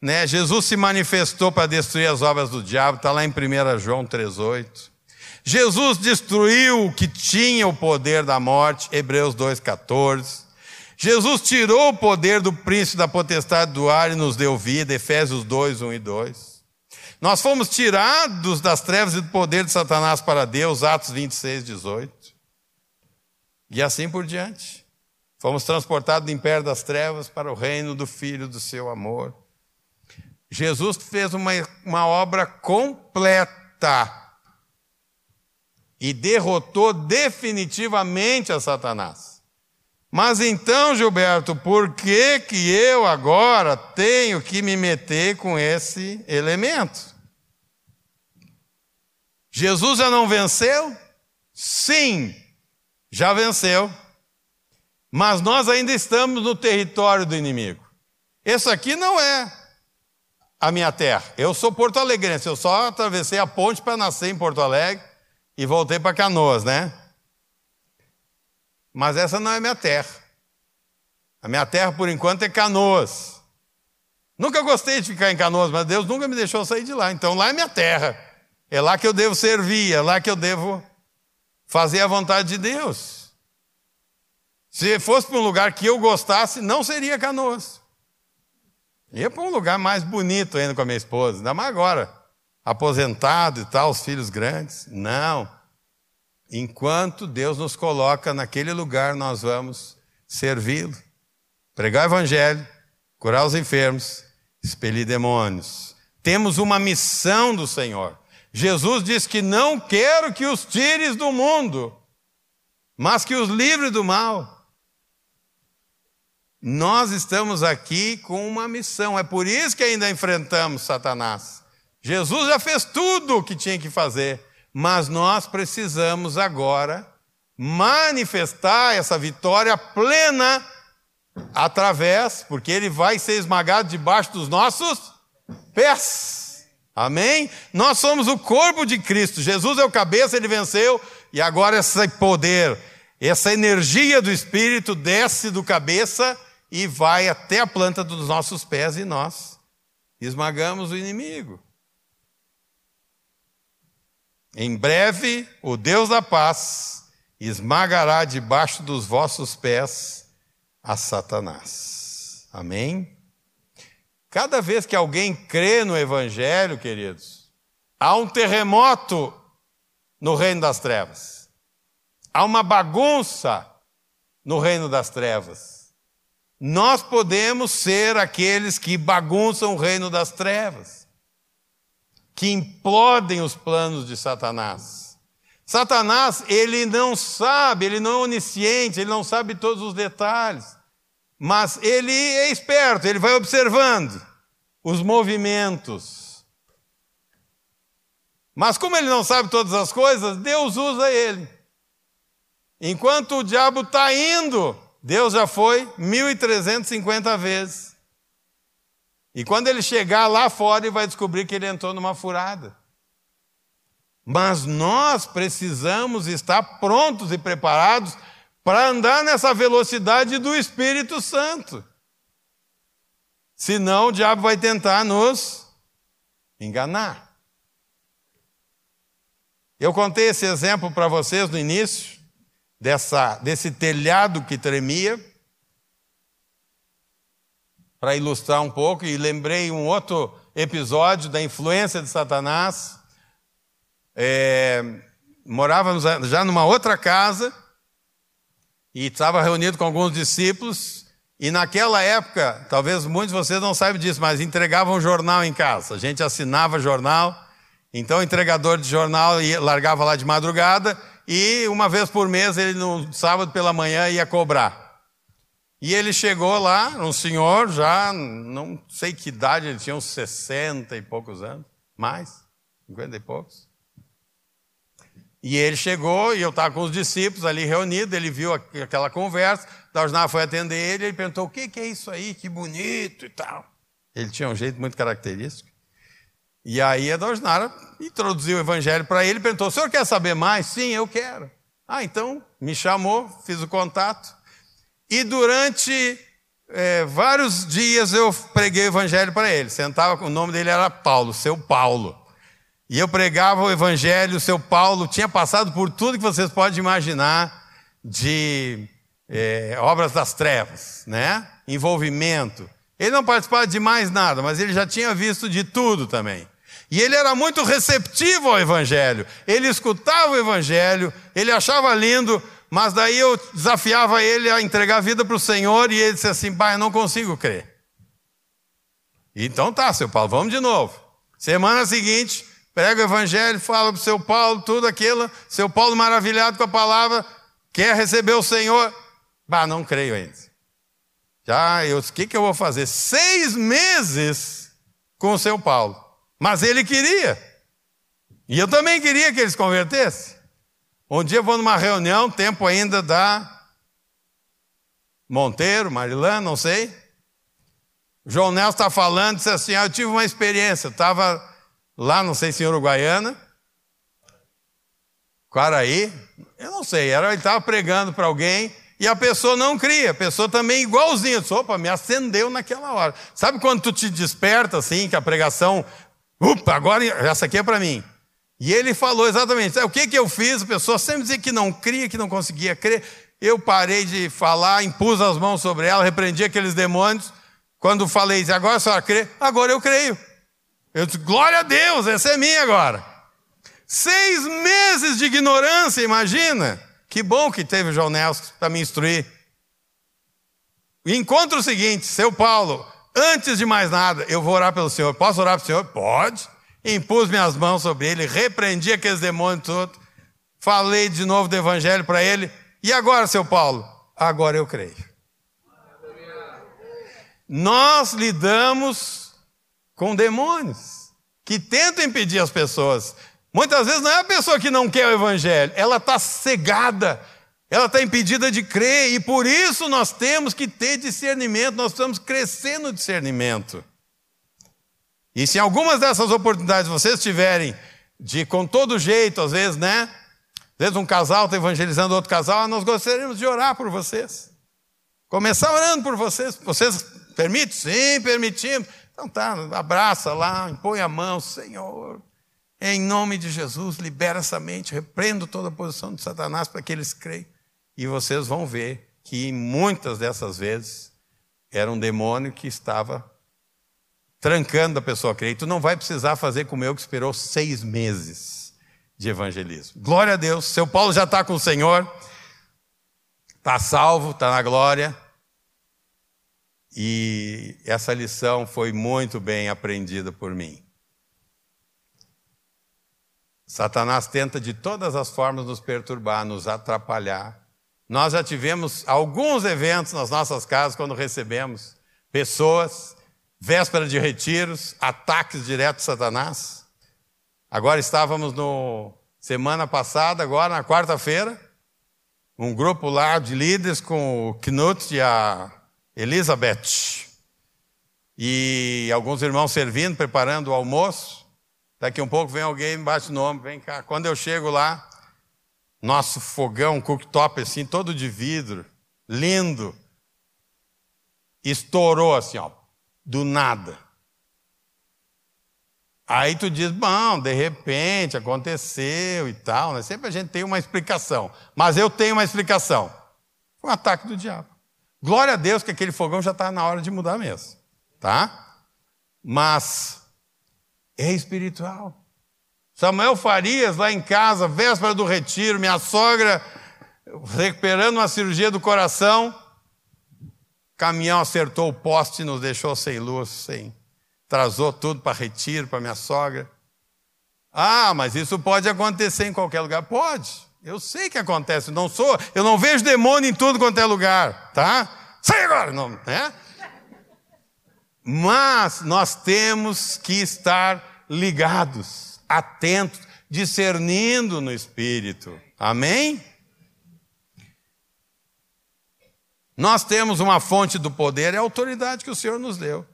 S2: né? Jesus se manifestou para destruir as obras do diabo, está lá em 1 João 3,8. Jesus destruiu o que tinha o poder da morte, Hebreus 2,14. Jesus tirou o poder do príncipe da potestade do ar e nos deu vida, Efésios 2, 1 e 2. Nós fomos tirados das trevas e do poder de Satanás para Deus, Atos 26, 18. E assim por diante. Fomos transportados do império das trevas para o reino do Filho do seu amor. Jesus fez uma, uma obra completa. e derrotou definitivamente a Satanás. Mas então, Gilberto, por que que eu agora tenho que me meter com esse elemento? Jesus já não venceu? Sim, já venceu. Mas nós ainda estamos no território do inimigo. Esse aqui não é a minha terra. Eu sou porto alegrense, eu só atravessei a ponte para nascer em Porto Alegre e voltei para Canoas, né? Mas essa não é minha terra. A minha terra, por enquanto, é Canoas. Nunca gostei de ficar em Canoas, mas Deus nunca me deixou sair de lá. Então lá é minha terra. É lá que eu devo servir, é lá que eu devo fazer a vontade de Deus. Se fosse para um lugar que eu gostasse, não seria Canoas. Ia para um lugar mais bonito ainda com a minha esposa, ainda mais agora, aposentado e tal, os filhos grandes. Não. Enquanto Deus nos coloca naquele lugar, nós vamos servi-lo. Pregar o evangelho, curar os enfermos, expelir demônios. Temos uma missão do Senhor. Jesus diz que não quero que os tires do mundo, mas que os livre do mal. Nós estamos aqui com uma missão, é por isso que ainda enfrentamos Satanás. Jesus já fez tudo o que tinha que fazer mas nós precisamos agora manifestar essa vitória plena através, porque ele vai ser esmagado debaixo dos nossos pés. Amém? Nós somos o corpo de Cristo. Jesus é o cabeça, ele venceu, e agora esse poder, essa energia do Espírito desce do cabeça e vai até a planta dos nossos pés e nós esmagamos o inimigo. Em breve, o Deus da paz esmagará debaixo dos vossos pés a Satanás. Amém? Cada vez que alguém crê no Evangelho, queridos, há um terremoto no reino das trevas. Há uma bagunça no reino das trevas. Nós podemos ser aqueles que bagunçam o reino das trevas que implodem os planos de Satanás. Satanás, ele não sabe, ele não é onisciente, ele não sabe todos os detalhes, mas ele é esperto, ele vai observando os movimentos. Mas como ele não sabe todas as coisas, Deus usa ele. Enquanto o diabo está indo, Deus já foi 1.350 vezes. E quando ele chegar lá fora, ele vai descobrir que ele entrou numa furada. Mas nós precisamos estar prontos e preparados para andar nessa velocidade do Espírito Santo. Senão o diabo vai tentar nos enganar. Eu contei esse exemplo para vocês no início, dessa, desse telhado que tremia para ilustrar um pouco, e lembrei um outro episódio da influência de Satanás. É, morávamos já numa outra casa e estava reunido com alguns discípulos. E naquela época, talvez muitos de vocês não saibam disso, mas entregavam jornal em casa. A gente assinava jornal, então o entregador de jornal largava lá de madrugada e uma vez por mês ele no sábado pela manhã ia cobrar. E ele chegou lá, um senhor já, não sei que idade, ele tinha uns 60 e poucos anos, mais, 50 e poucos. E ele chegou, e eu estava com os discípulos ali reunidos, ele viu aquela conversa, Dausnar foi atender ele, ele perguntou, o que, que é isso aí, que bonito e tal. Ele tinha um jeito muito característico. E aí a Dausnara introduziu o evangelho para ele, perguntou, o senhor quer saber mais? Sim, eu quero. Ah, então me chamou, fiz o contato. E durante é, vários dias eu preguei o evangelho para ele. Sentava, o nome dele era Paulo, seu Paulo. E eu pregava o evangelho, seu Paulo tinha passado por tudo que vocês podem imaginar de é, obras das trevas, né? Envolvimento. Ele não participava de mais nada, mas ele já tinha visto de tudo também. E ele era muito receptivo ao Evangelho. Ele escutava o Evangelho, ele achava lindo, mas daí eu desafiava ele a entregar a vida para o Senhor e ele disse assim: pai, eu não consigo crer. Então tá, seu Paulo, vamos de novo. Semana seguinte, prega o evangelho, fala para o seu Paulo, tudo aquilo, seu Paulo maravilhado com a palavra, quer receber o Senhor. Bah, não creio ainda. Já, eu, o que, que eu vou fazer? Seis meses com o seu Paulo. Mas ele queria. E eu também queria que eles convertessem. Um dia eu vou numa reunião, tempo ainda da Monteiro, Marilã, não sei. João Nelson está falando, disse assim: ah, Eu tive uma experiência, estava lá, não sei se em Uruguaiana, Quaraí, eu não sei, era, ele estava pregando para alguém e a pessoa não cria, a pessoa também igualzinha, disse, opa, me acendeu naquela hora. Sabe quando tu te desperta assim, que a pregação, upa, agora essa aqui é para mim. E ele falou exatamente, o que, que eu fiz? A pessoa sempre dizia que não cria, que não conseguia crer. Eu parei de falar, impus as mãos sobre ela, repreendi aqueles demônios. Quando falei, agora a senhora crê? Agora eu creio. Eu disse, glória a Deus, essa é minha agora. Seis meses de ignorância, imagina. Que bom que teve o João Nelson para me instruir. Encontro o seguinte, seu Paulo, antes de mais nada, eu vou orar pelo Senhor. Posso orar pelo Senhor? Pode. Impus minhas mãos sobre ele, repreendi aqueles demônios todos, falei de novo do evangelho para ele. E agora, seu Paulo? Agora eu creio. Nós lidamos com demônios que tentam impedir as pessoas. Muitas vezes não é a pessoa que não quer o evangelho, ela está cegada, ela está impedida de crer, e por isso nós temos que ter discernimento, nós estamos crescendo no discernimento. E se algumas dessas oportunidades vocês tiverem de com todo jeito, às vezes, né? Às vezes um casal está evangelizando outro casal, ah, nós gostaríamos de orar por vocês. Começar orando por vocês. Vocês permitem? Sim, permitimos. Então tá, abraça lá, impõe a mão, Senhor. Em nome de Jesus, libera essa mente, repreendo toda a posição de Satanás para que eles creiam. E vocês vão ver que muitas dessas vezes era um demônio que estava trancando a pessoa a crer. E tu não vai precisar fazer como eu que esperou seis meses de evangelismo. Glória a Deus. Seu Paulo já está com o Senhor, está salvo, está na glória. E essa lição foi muito bem aprendida por mim. Satanás tenta de todas as formas nos perturbar, nos atrapalhar. Nós já tivemos alguns eventos nas nossas casas quando recebemos pessoas véspera de retiros, ataques diretos de Satanás. Agora estávamos no semana passada, agora na quarta-feira, um grupo lá de líderes com o Knut e a Elizabeth. E alguns irmãos servindo, preparando o almoço. Daqui um pouco vem alguém, me bate no ombro, vem cá. Quando eu chego lá, nosso fogão, cooktop assim, todo de vidro, lindo, estourou assim, ó, do nada. Aí tu diz, bom, de repente aconteceu e tal, né? Sempre a gente tem uma explicação. Mas eu tenho uma explicação. Foi um ataque do diabo. Glória a Deus que aquele fogão já está na hora de mudar mesmo. Tá? Mas é espiritual. Samuel Farias, lá em casa, véspera do retiro, minha sogra recuperando uma cirurgia do coração, caminhão acertou o poste e nos deixou sem luz, sem. Trazou tudo para retiro, para minha sogra. Ah, mas isso pode acontecer em qualquer lugar. Pode. Eu sei que acontece. Não sou, eu não vejo demônio em tudo quanto é lugar, tá? Sai agora, não, né? Mas nós temos que estar ligados, atentos, discernindo no espírito. Amém? Nós temos uma fonte do poder, é a autoridade que o Senhor nos deu.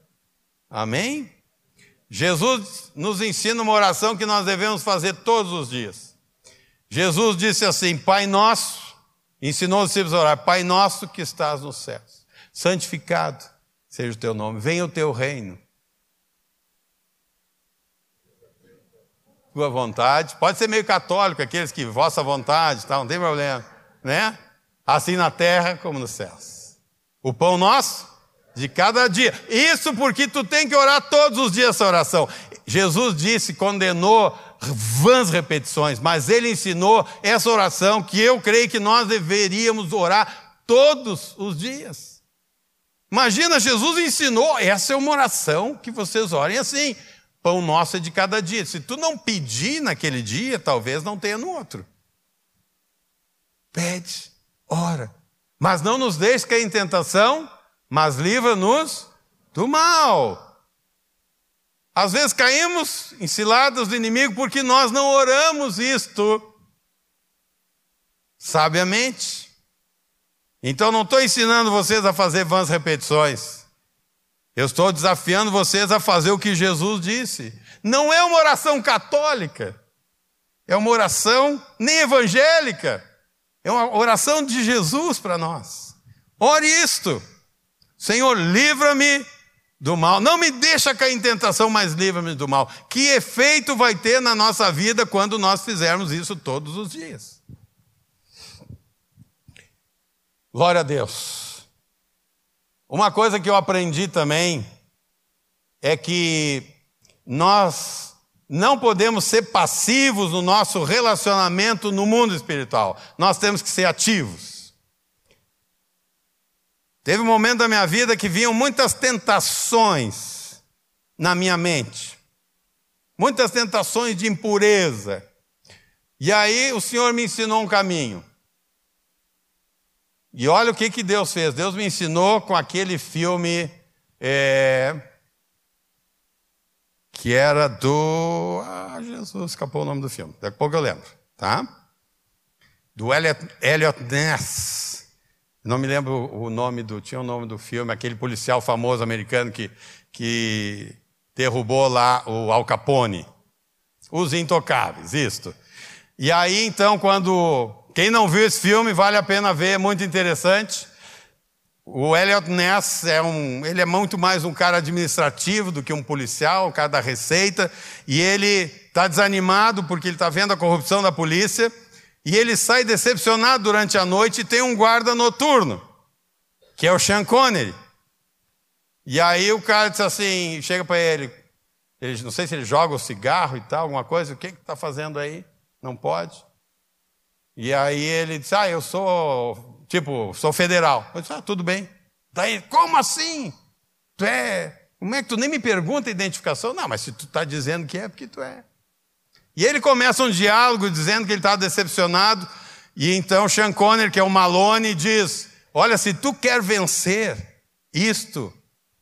S2: Amém? Jesus nos ensina uma oração que nós devemos fazer todos os dias. Jesus disse assim: Pai nosso, ensinou os discípulos a orar: Pai nosso que estás nos céus, santificado seja o teu nome, venha o teu reino. Tua vontade, pode ser meio católico, aqueles que vossa vontade, tá, não tem problema, né? assim na terra como nos céus. O pão nosso de cada dia. Isso porque tu tem que orar todos os dias essa oração. Jesus disse, condenou vãs repetições, mas ele ensinou essa oração que eu creio que nós deveríamos orar todos os dias. Imagina, Jesus ensinou, essa é uma oração que vocês orem assim. pão nosso é de cada dia. Se tu não pedir naquele dia, talvez não tenha no outro. Pede, ora. Mas não nos deixe cair em tentação, mas livra-nos do mal. Às vezes caímos em ciladas do inimigo porque nós não oramos isto sabiamente. Então não estou ensinando vocês a fazer vãs repetições. Eu estou desafiando vocês a fazer o que Jesus disse. Não é uma oração católica, é uma oração nem evangélica, é uma oração de Jesus para nós. Ore isto. Senhor, livra-me do mal. Não me deixa cair em tentação, mas livra-me do mal. Que efeito vai ter na nossa vida quando nós fizermos isso todos os dias? Glória a Deus. Uma coisa que eu aprendi também é que nós não podemos ser passivos no nosso relacionamento no mundo espiritual. Nós temos que ser ativos. Teve um momento da minha vida que vinham muitas tentações na minha mente, muitas tentações de impureza. E aí o Senhor me ensinou um caminho. E olha o que, que Deus fez. Deus me ensinou com aquele filme é, que era do. Ah, Jesus, escapou o nome do filme. Daqui a pouco eu lembro, tá? Do Elliot, Elliot Ness. Não me lembro o nome do. Tinha o nome do filme, aquele policial famoso americano que, que derrubou lá o Al Capone. Os Intocáveis, isto. E aí, então, quando. Quem não viu esse filme, vale a pena ver, é muito interessante. O Elliot Ness é um, ele é muito mais um cara administrativo do que um policial, um cara da receita, e ele está desanimado porque ele está vendo a corrupção da polícia. E ele sai decepcionado durante a noite e tem um guarda noturno, que é o Sean Connery. E aí o cara diz assim, chega para ele, ele, não sei se ele joga o cigarro e tal, alguma coisa, o que está fazendo aí? Não pode. E aí ele diz, ah, eu sou, tipo, sou federal. Eu disse, ah, tudo bem. Daí, como assim? Tu é, como é que tu nem me pergunta a identificação? Não, mas se tu está dizendo que é, porque tu é. E ele começa um diálogo dizendo que ele está decepcionado. E então Sean Connery, que é o Malone, diz: Olha, se tu quer vencer isto,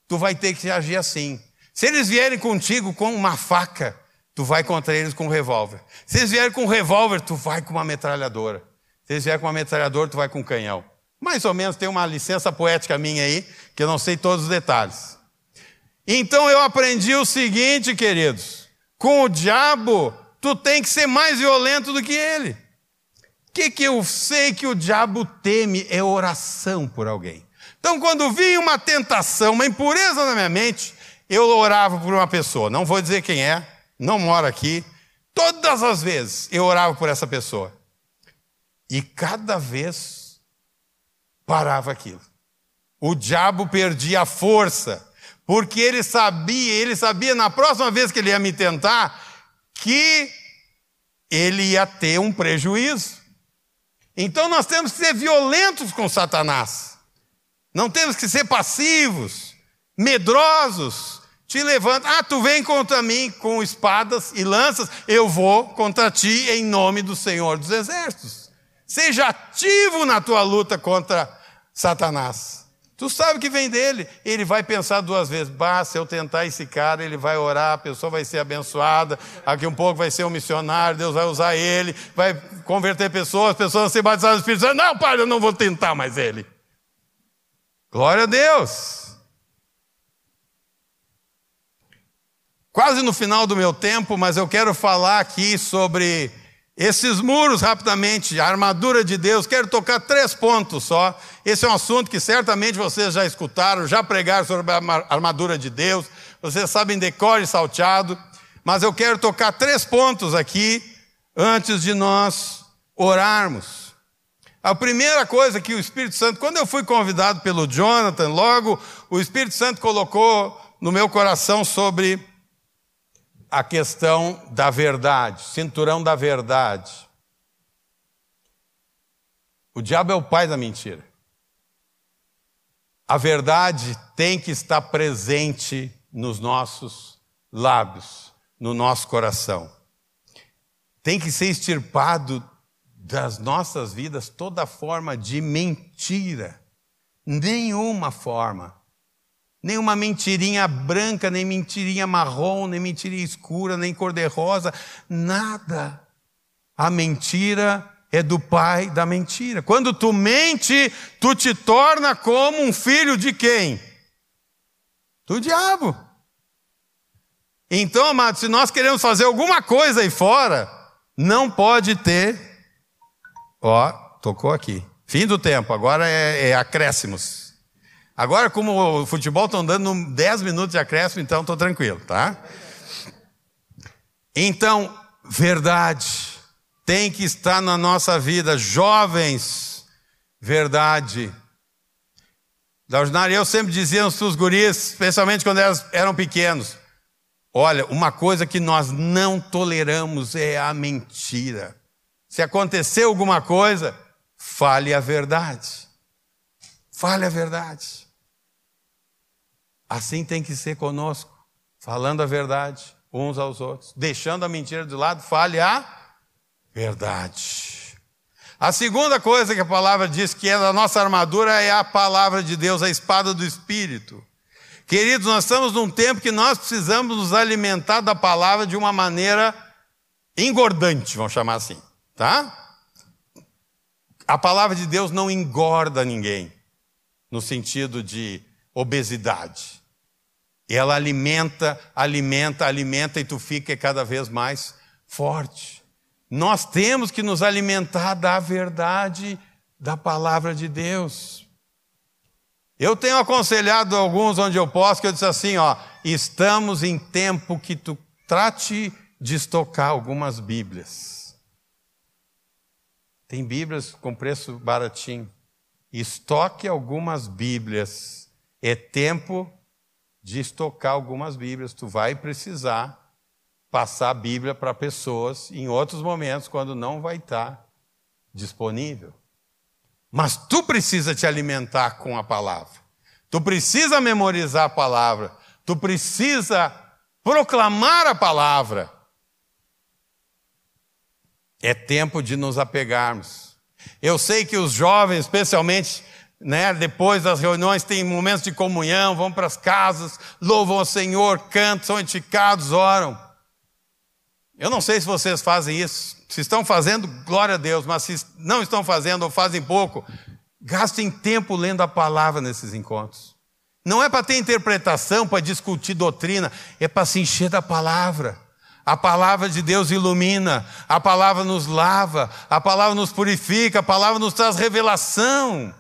S2: tu vai ter que agir assim. Se eles vierem contigo com uma faca, tu vai contra eles com um revólver. Se eles vierem com um revólver, tu vai com uma metralhadora. Se eles vierem com uma metralhadora, tu vai com um canhão. Mais ou menos tem uma licença poética minha aí, que eu não sei todos os detalhes. Então eu aprendi o seguinte, queridos: com o diabo tu tem que ser mais violento do que ele. O que, que eu sei que o diabo teme é oração por alguém. Então, quando vinha uma tentação, uma impureza na minha mente, eu orava por uma pessoa. Não vou dizer quem é, não mora aqui. Todas as vezes eu orava por essa pessoa. E cada vez parava aquilo. O diabo perdia a força, porque ele sabia, ele sabia na próxima vez que ele ia me tentar, que ele ia ter um prejuízo. Então nós temos que ser violentos com Satanás. Não temos que ser passivos, medrosos. Te levanta, ah, tu vem contra mim com espadas e lanças, eu vou contra ti em nome do Senhor dos Exércitos. Seja ativo na tua luta contra Satanás. Tu sabe que vem dele. Ele vai pensar duas vezes. Bah, se eu tentar esse cara, ele vai orar, a pessoa vai ser abençoada. Aqui um pouco vai ser um missionário, Deus vai usar ele, vai converter pessoas, pessoas vão ser batizadas no Espírito Santo. Não, pai, eu não vou tentar mais ele. Glória a Deus. Quase no final do meu tempo, mas eu quero falar aqui sobre esses muros, rapidamente, a armadura de Deus, quero tocar três pontos só. Esse é um assunto que certamente vocês já escutaram, já pregaram sobre a armadura de Deus, vocês sabem decore e salteado, mas eu quero tocar três pontos aqui antes de nós orarmos. A primeira coisa que o Espírito Santo, quando eu fui convidado pelo Jonathan, logo o Espírito Santo colocou no meu coração sobre a questão da verdade, cinturão da verdade. O diabo é o pai da mentira. A verdade tem que estar presente nos nossos lábios. no nosso coração. Tem que ser extirpado das nossas vidas toda forma de mentira. Nenhuma forma. Nenhuma mentirinha branca, nem mentirinha marrom, nem mentirinha escura, nem cor-de-rosa, nada. A mentira é do pai da mentira. Quando tu mente, tu te torna como um filho de quem? Do diabo. Então, amado, se nós queremos fazer alguma coisa aí fora, não pode ter. Ó, tocou aqui. Fim do tempo, agora é, é acréscimos. Agora, como o futebol estão dando 10 minutos de acréscimo, então estou tranquilo, tá? Então, verdade tem que estar na nossa vida. Jovens, verdade. Da eu sempre dizia aos seus guris, especialmente quando elas eram pequenos: olha, uma coisa que nós não toleramos é a mentira. Se acontecer alguma coisa, fale a verdade. Fale a verdade. Assim tem que ser conosco, falando a verdade uns aos outros, deixando a mentira de lado, fale a verdade. A segunda coisa que a palavra diz que é da nossa armadura é a palavra de Deus, a espada do Espírito. Queridos, nós estamos num tempo que nós precisamos nos alimentar da palavra de uma maneira engordante, vamos chamar assim, tá? A palavra de Deus não engorda ninguém, no sentido de obesidade. Ela alimenta, alimenta, alimenta e tu fica cada vez mais forte. Nós temos que nos alimentar da verdade da palavra de Deus. Eu tenho aconselhado alguns onde eu posso, que eu disse assim, ó, estamos em tempo que tu trate de estocar algumas Bíblias. Tem Bíblias com preço baratinho. Estoque algumas Bíblias. É tempo de estocar algumas Bíblias. Tu vai precisar passar a Bíblia para pessoas em outros momentos quando não vai estar disponível. Mas tu precisa te alimentar com a palavra. Tu precisa memorizar a palavra. Tu precisa proclamar a palavra. É tempo de nos apegarmos. Eu sei que os jovens, especialmente né, depois das reuniões, tem momentos de comunhão, vão para as casas, louvam o Senhor, cantam, são edificados, oram. Eu não sei se vocês fazem isso. Se estão fazendo, glória a Deus, mas se não estão fazendo ou fazem pouco, gastem tempo lendo a palavra nesses encontros. Não é para ter interpretação, para discutir doutrina, é para se encher da palavra. A palavra de Deus ilumina, a palavra nos lava, a palavra nos purifica, a palavra nos traz revelação.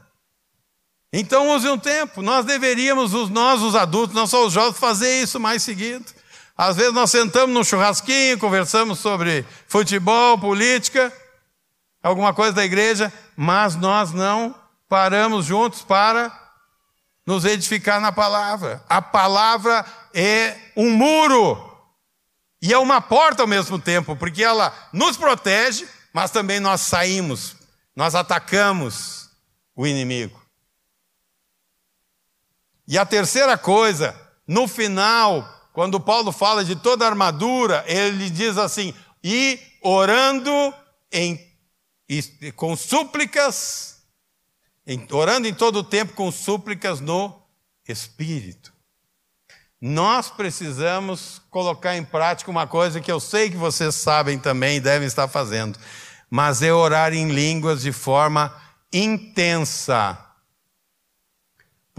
S2: Então use um tempo. Nós deveríamos, nós os adultos, não só os jovens, fazer isso mais seguido. Às vezes nós sentamos num churrasquinho, conversamos sobre futebol, política, alguma coisa da igreja, mas nós não paramos juntos para nos edificar na palavra. A palavra é um muro e é uma porta ao mesmo tempo, porque ela nos protege, mas também nós saímos, nós atacamos o inimigo. E a terceira coisa, no final, quando Paulo fala de toda armadura, ele diz assim: e orando em, com súplicas, orando em todo o tempo com súplicas no Espírito. Nós precisamos colocar em prática uma coisa que eu sei que vocês sabem também e devem estar fazendo, mas é orar em línguas de forma intensa.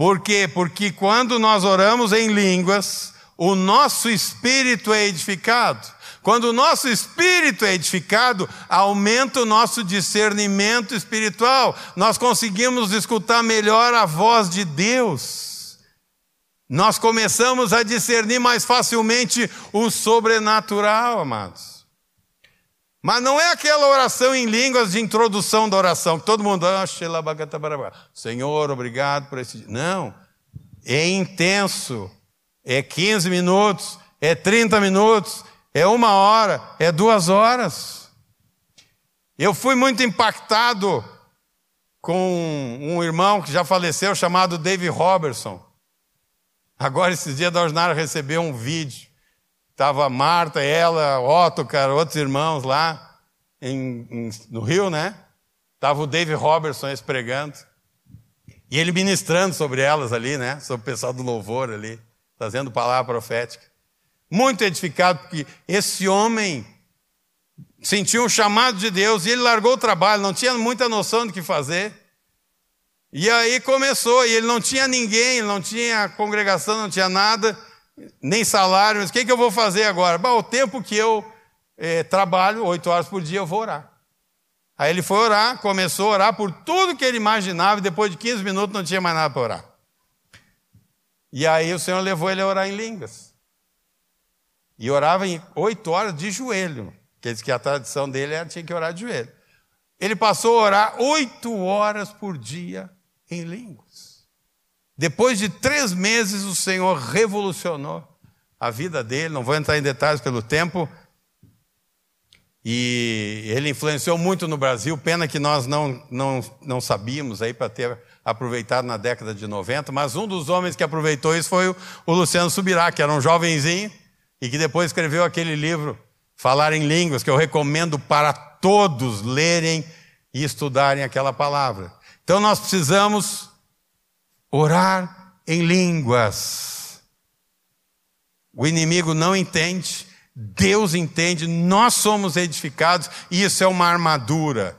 S2: Por quê? Porque quando nós oramos em línguas, o nosso espírito é edificado. Quando o nosso espírito é edificado, aumenta o nosso discernimento espiritual. Nós conseguimos escutar melhor a voz de Deus. Nós começamos a discernir mais facilmente o sobrenatural, amados. Mas não é aquela oração em línguas de introdução da oração, que todo mundo, ah, Senhor, obrigado por esse. Não, é intenso é 15 minutos, é 30 minutos, é uma hora, é duas horas. Eu fui muito impactado com um irmão que já faleceu, chamado Dave Robertson. Agora, esses dias da ordinária, recebeu um vídeo. Estava Marta, ela, Otto, cara, outros irmãos lá em, em, no Rio, né? Estava o Dave Robertson pregando. E ele ministrando sobre elas ali, né? Sobre o pessoal do louvor ali, fazendo palavra profética. Muito edificado, porque esse homem sentiu um chamado de Deus e ele largou o trabalho, não tinha muita noção do que fazer. E aí começou, e ele não tinha ninguém, não tinha congregação, não tinha nada nem salário, mas o que, que eu vou fazer agora? Bom, o tempo que eu eh, trabalho, oito horas por dia, eu vou orar. Aí ele foi orar, começou a orar por tudo que ele imaginava, e depois de 15 minutos não tinha mais nada para orar. E aí o Senhor levou ele a orar em línguas. E orava em oito horas de joelho. Quer dizer que a tradição dele era tinha que orar de joelho. Ele passou a orar oito horas por dia em línguas. Depois de três meses, o Senhor revolucionou a vida dele. Não vou entrar em detalhes pelo tempo. E ele influenciou muito no Brasil. Pena que nós não, não, não sabíamos aí para ter aproveitado na década de 90. Mas um dos homens que aproveitou isso foi o, Luciano Subirá, que era um jovenzinho e que depois escreveu aquele livro, Falar em Línguas, que eu recomendo para todos lerem e estudarem aquela palavra. Então nós precisamos Orar em línguas. O inimigo não entende, Deus entende, nós somos edificados e isso é uma armadura.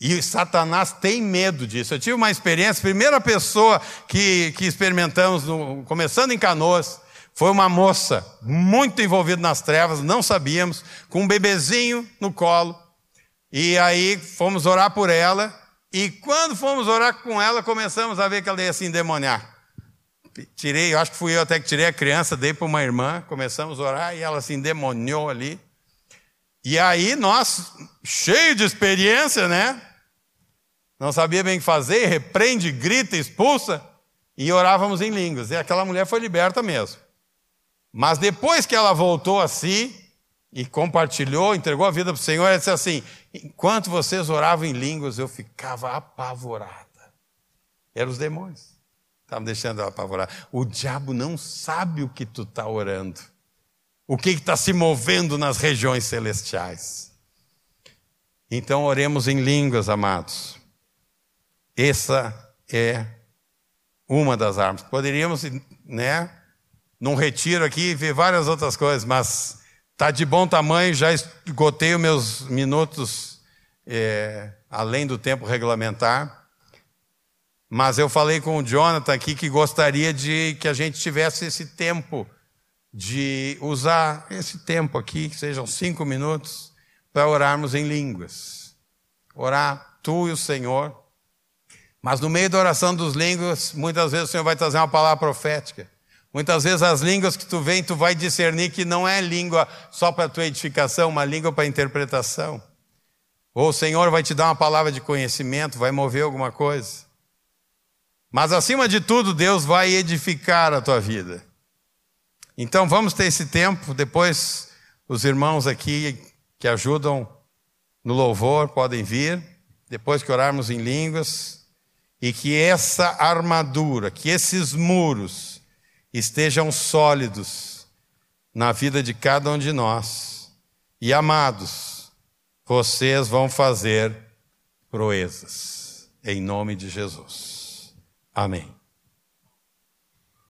S2: E Satanás tem medo disso. Eu tive uma experiência, primeira pessoa que, que experimentamos, no, começando em Canoas, foi uma moça muito envolvida nas trevas, não sabíamos, com um bebezinho no colo. E aí fomos orar por ela. E quando fomos orar com ela, começamos a ver que ela ia se endemoniar. Tirei, eu acho que fui eu até que tirei a criança, dei para uma irmã, começamos a orar e ela se endemoniou ali. E aí nós, cheio de experiência, né? Não sabia bem o que fazer, repreende, grita, expulsa, e orávamos em línguas. E aquela mulher foi liberta mesmo. Mas depois que ela voltou a si, e compartilhou, entregou a vida para o Senhor, ela disse assim: enquanto vocês oravam em línguas, eu ficava apavorada. Eram os demônios. Estavam deixando ela apavorada. O diabo não sabe o que tu está orando, o que está se movendo nas regiões celestiais. Então oremos em línguas, amados. Essa é uma das armas. Poderíamos, né, num retiro aqui, ver várias outras coisas, mas Está de bom tamanho, já esgotei os meus minutos é, além do tempo regulamentar. Mas eu falei com o Jonathan aqui que gostaria de que a gente tivesse esse tempo de usar esse tempo aqui, que sejam cinco minutos, para orarmos em línguas. Orar tu e o Senhor. Mas no meio da oração dos línguas, muitas vezes o Senhor vai trazer uma palavra profética. Muitas vezes as línguas que tu vem, tu vai discernir que não é língua só para tua edificação, uma língua para interpretação. Ou o Senhor vai te dar uma palavra de conhecimento, vai mover alguma coisa. Mas acima de tudo, Deus vai edificar a tua vida. Então vamos ter esse tempo, depois os irmãos aqui que ajudam no louvor podem vir, depois que orarmos em línguas, e que essa armadura, que esses muros, estejam sólidos na vida de cada um de nós. E amados, vocês vão fazer proezas, em nome de Jesus. Amém.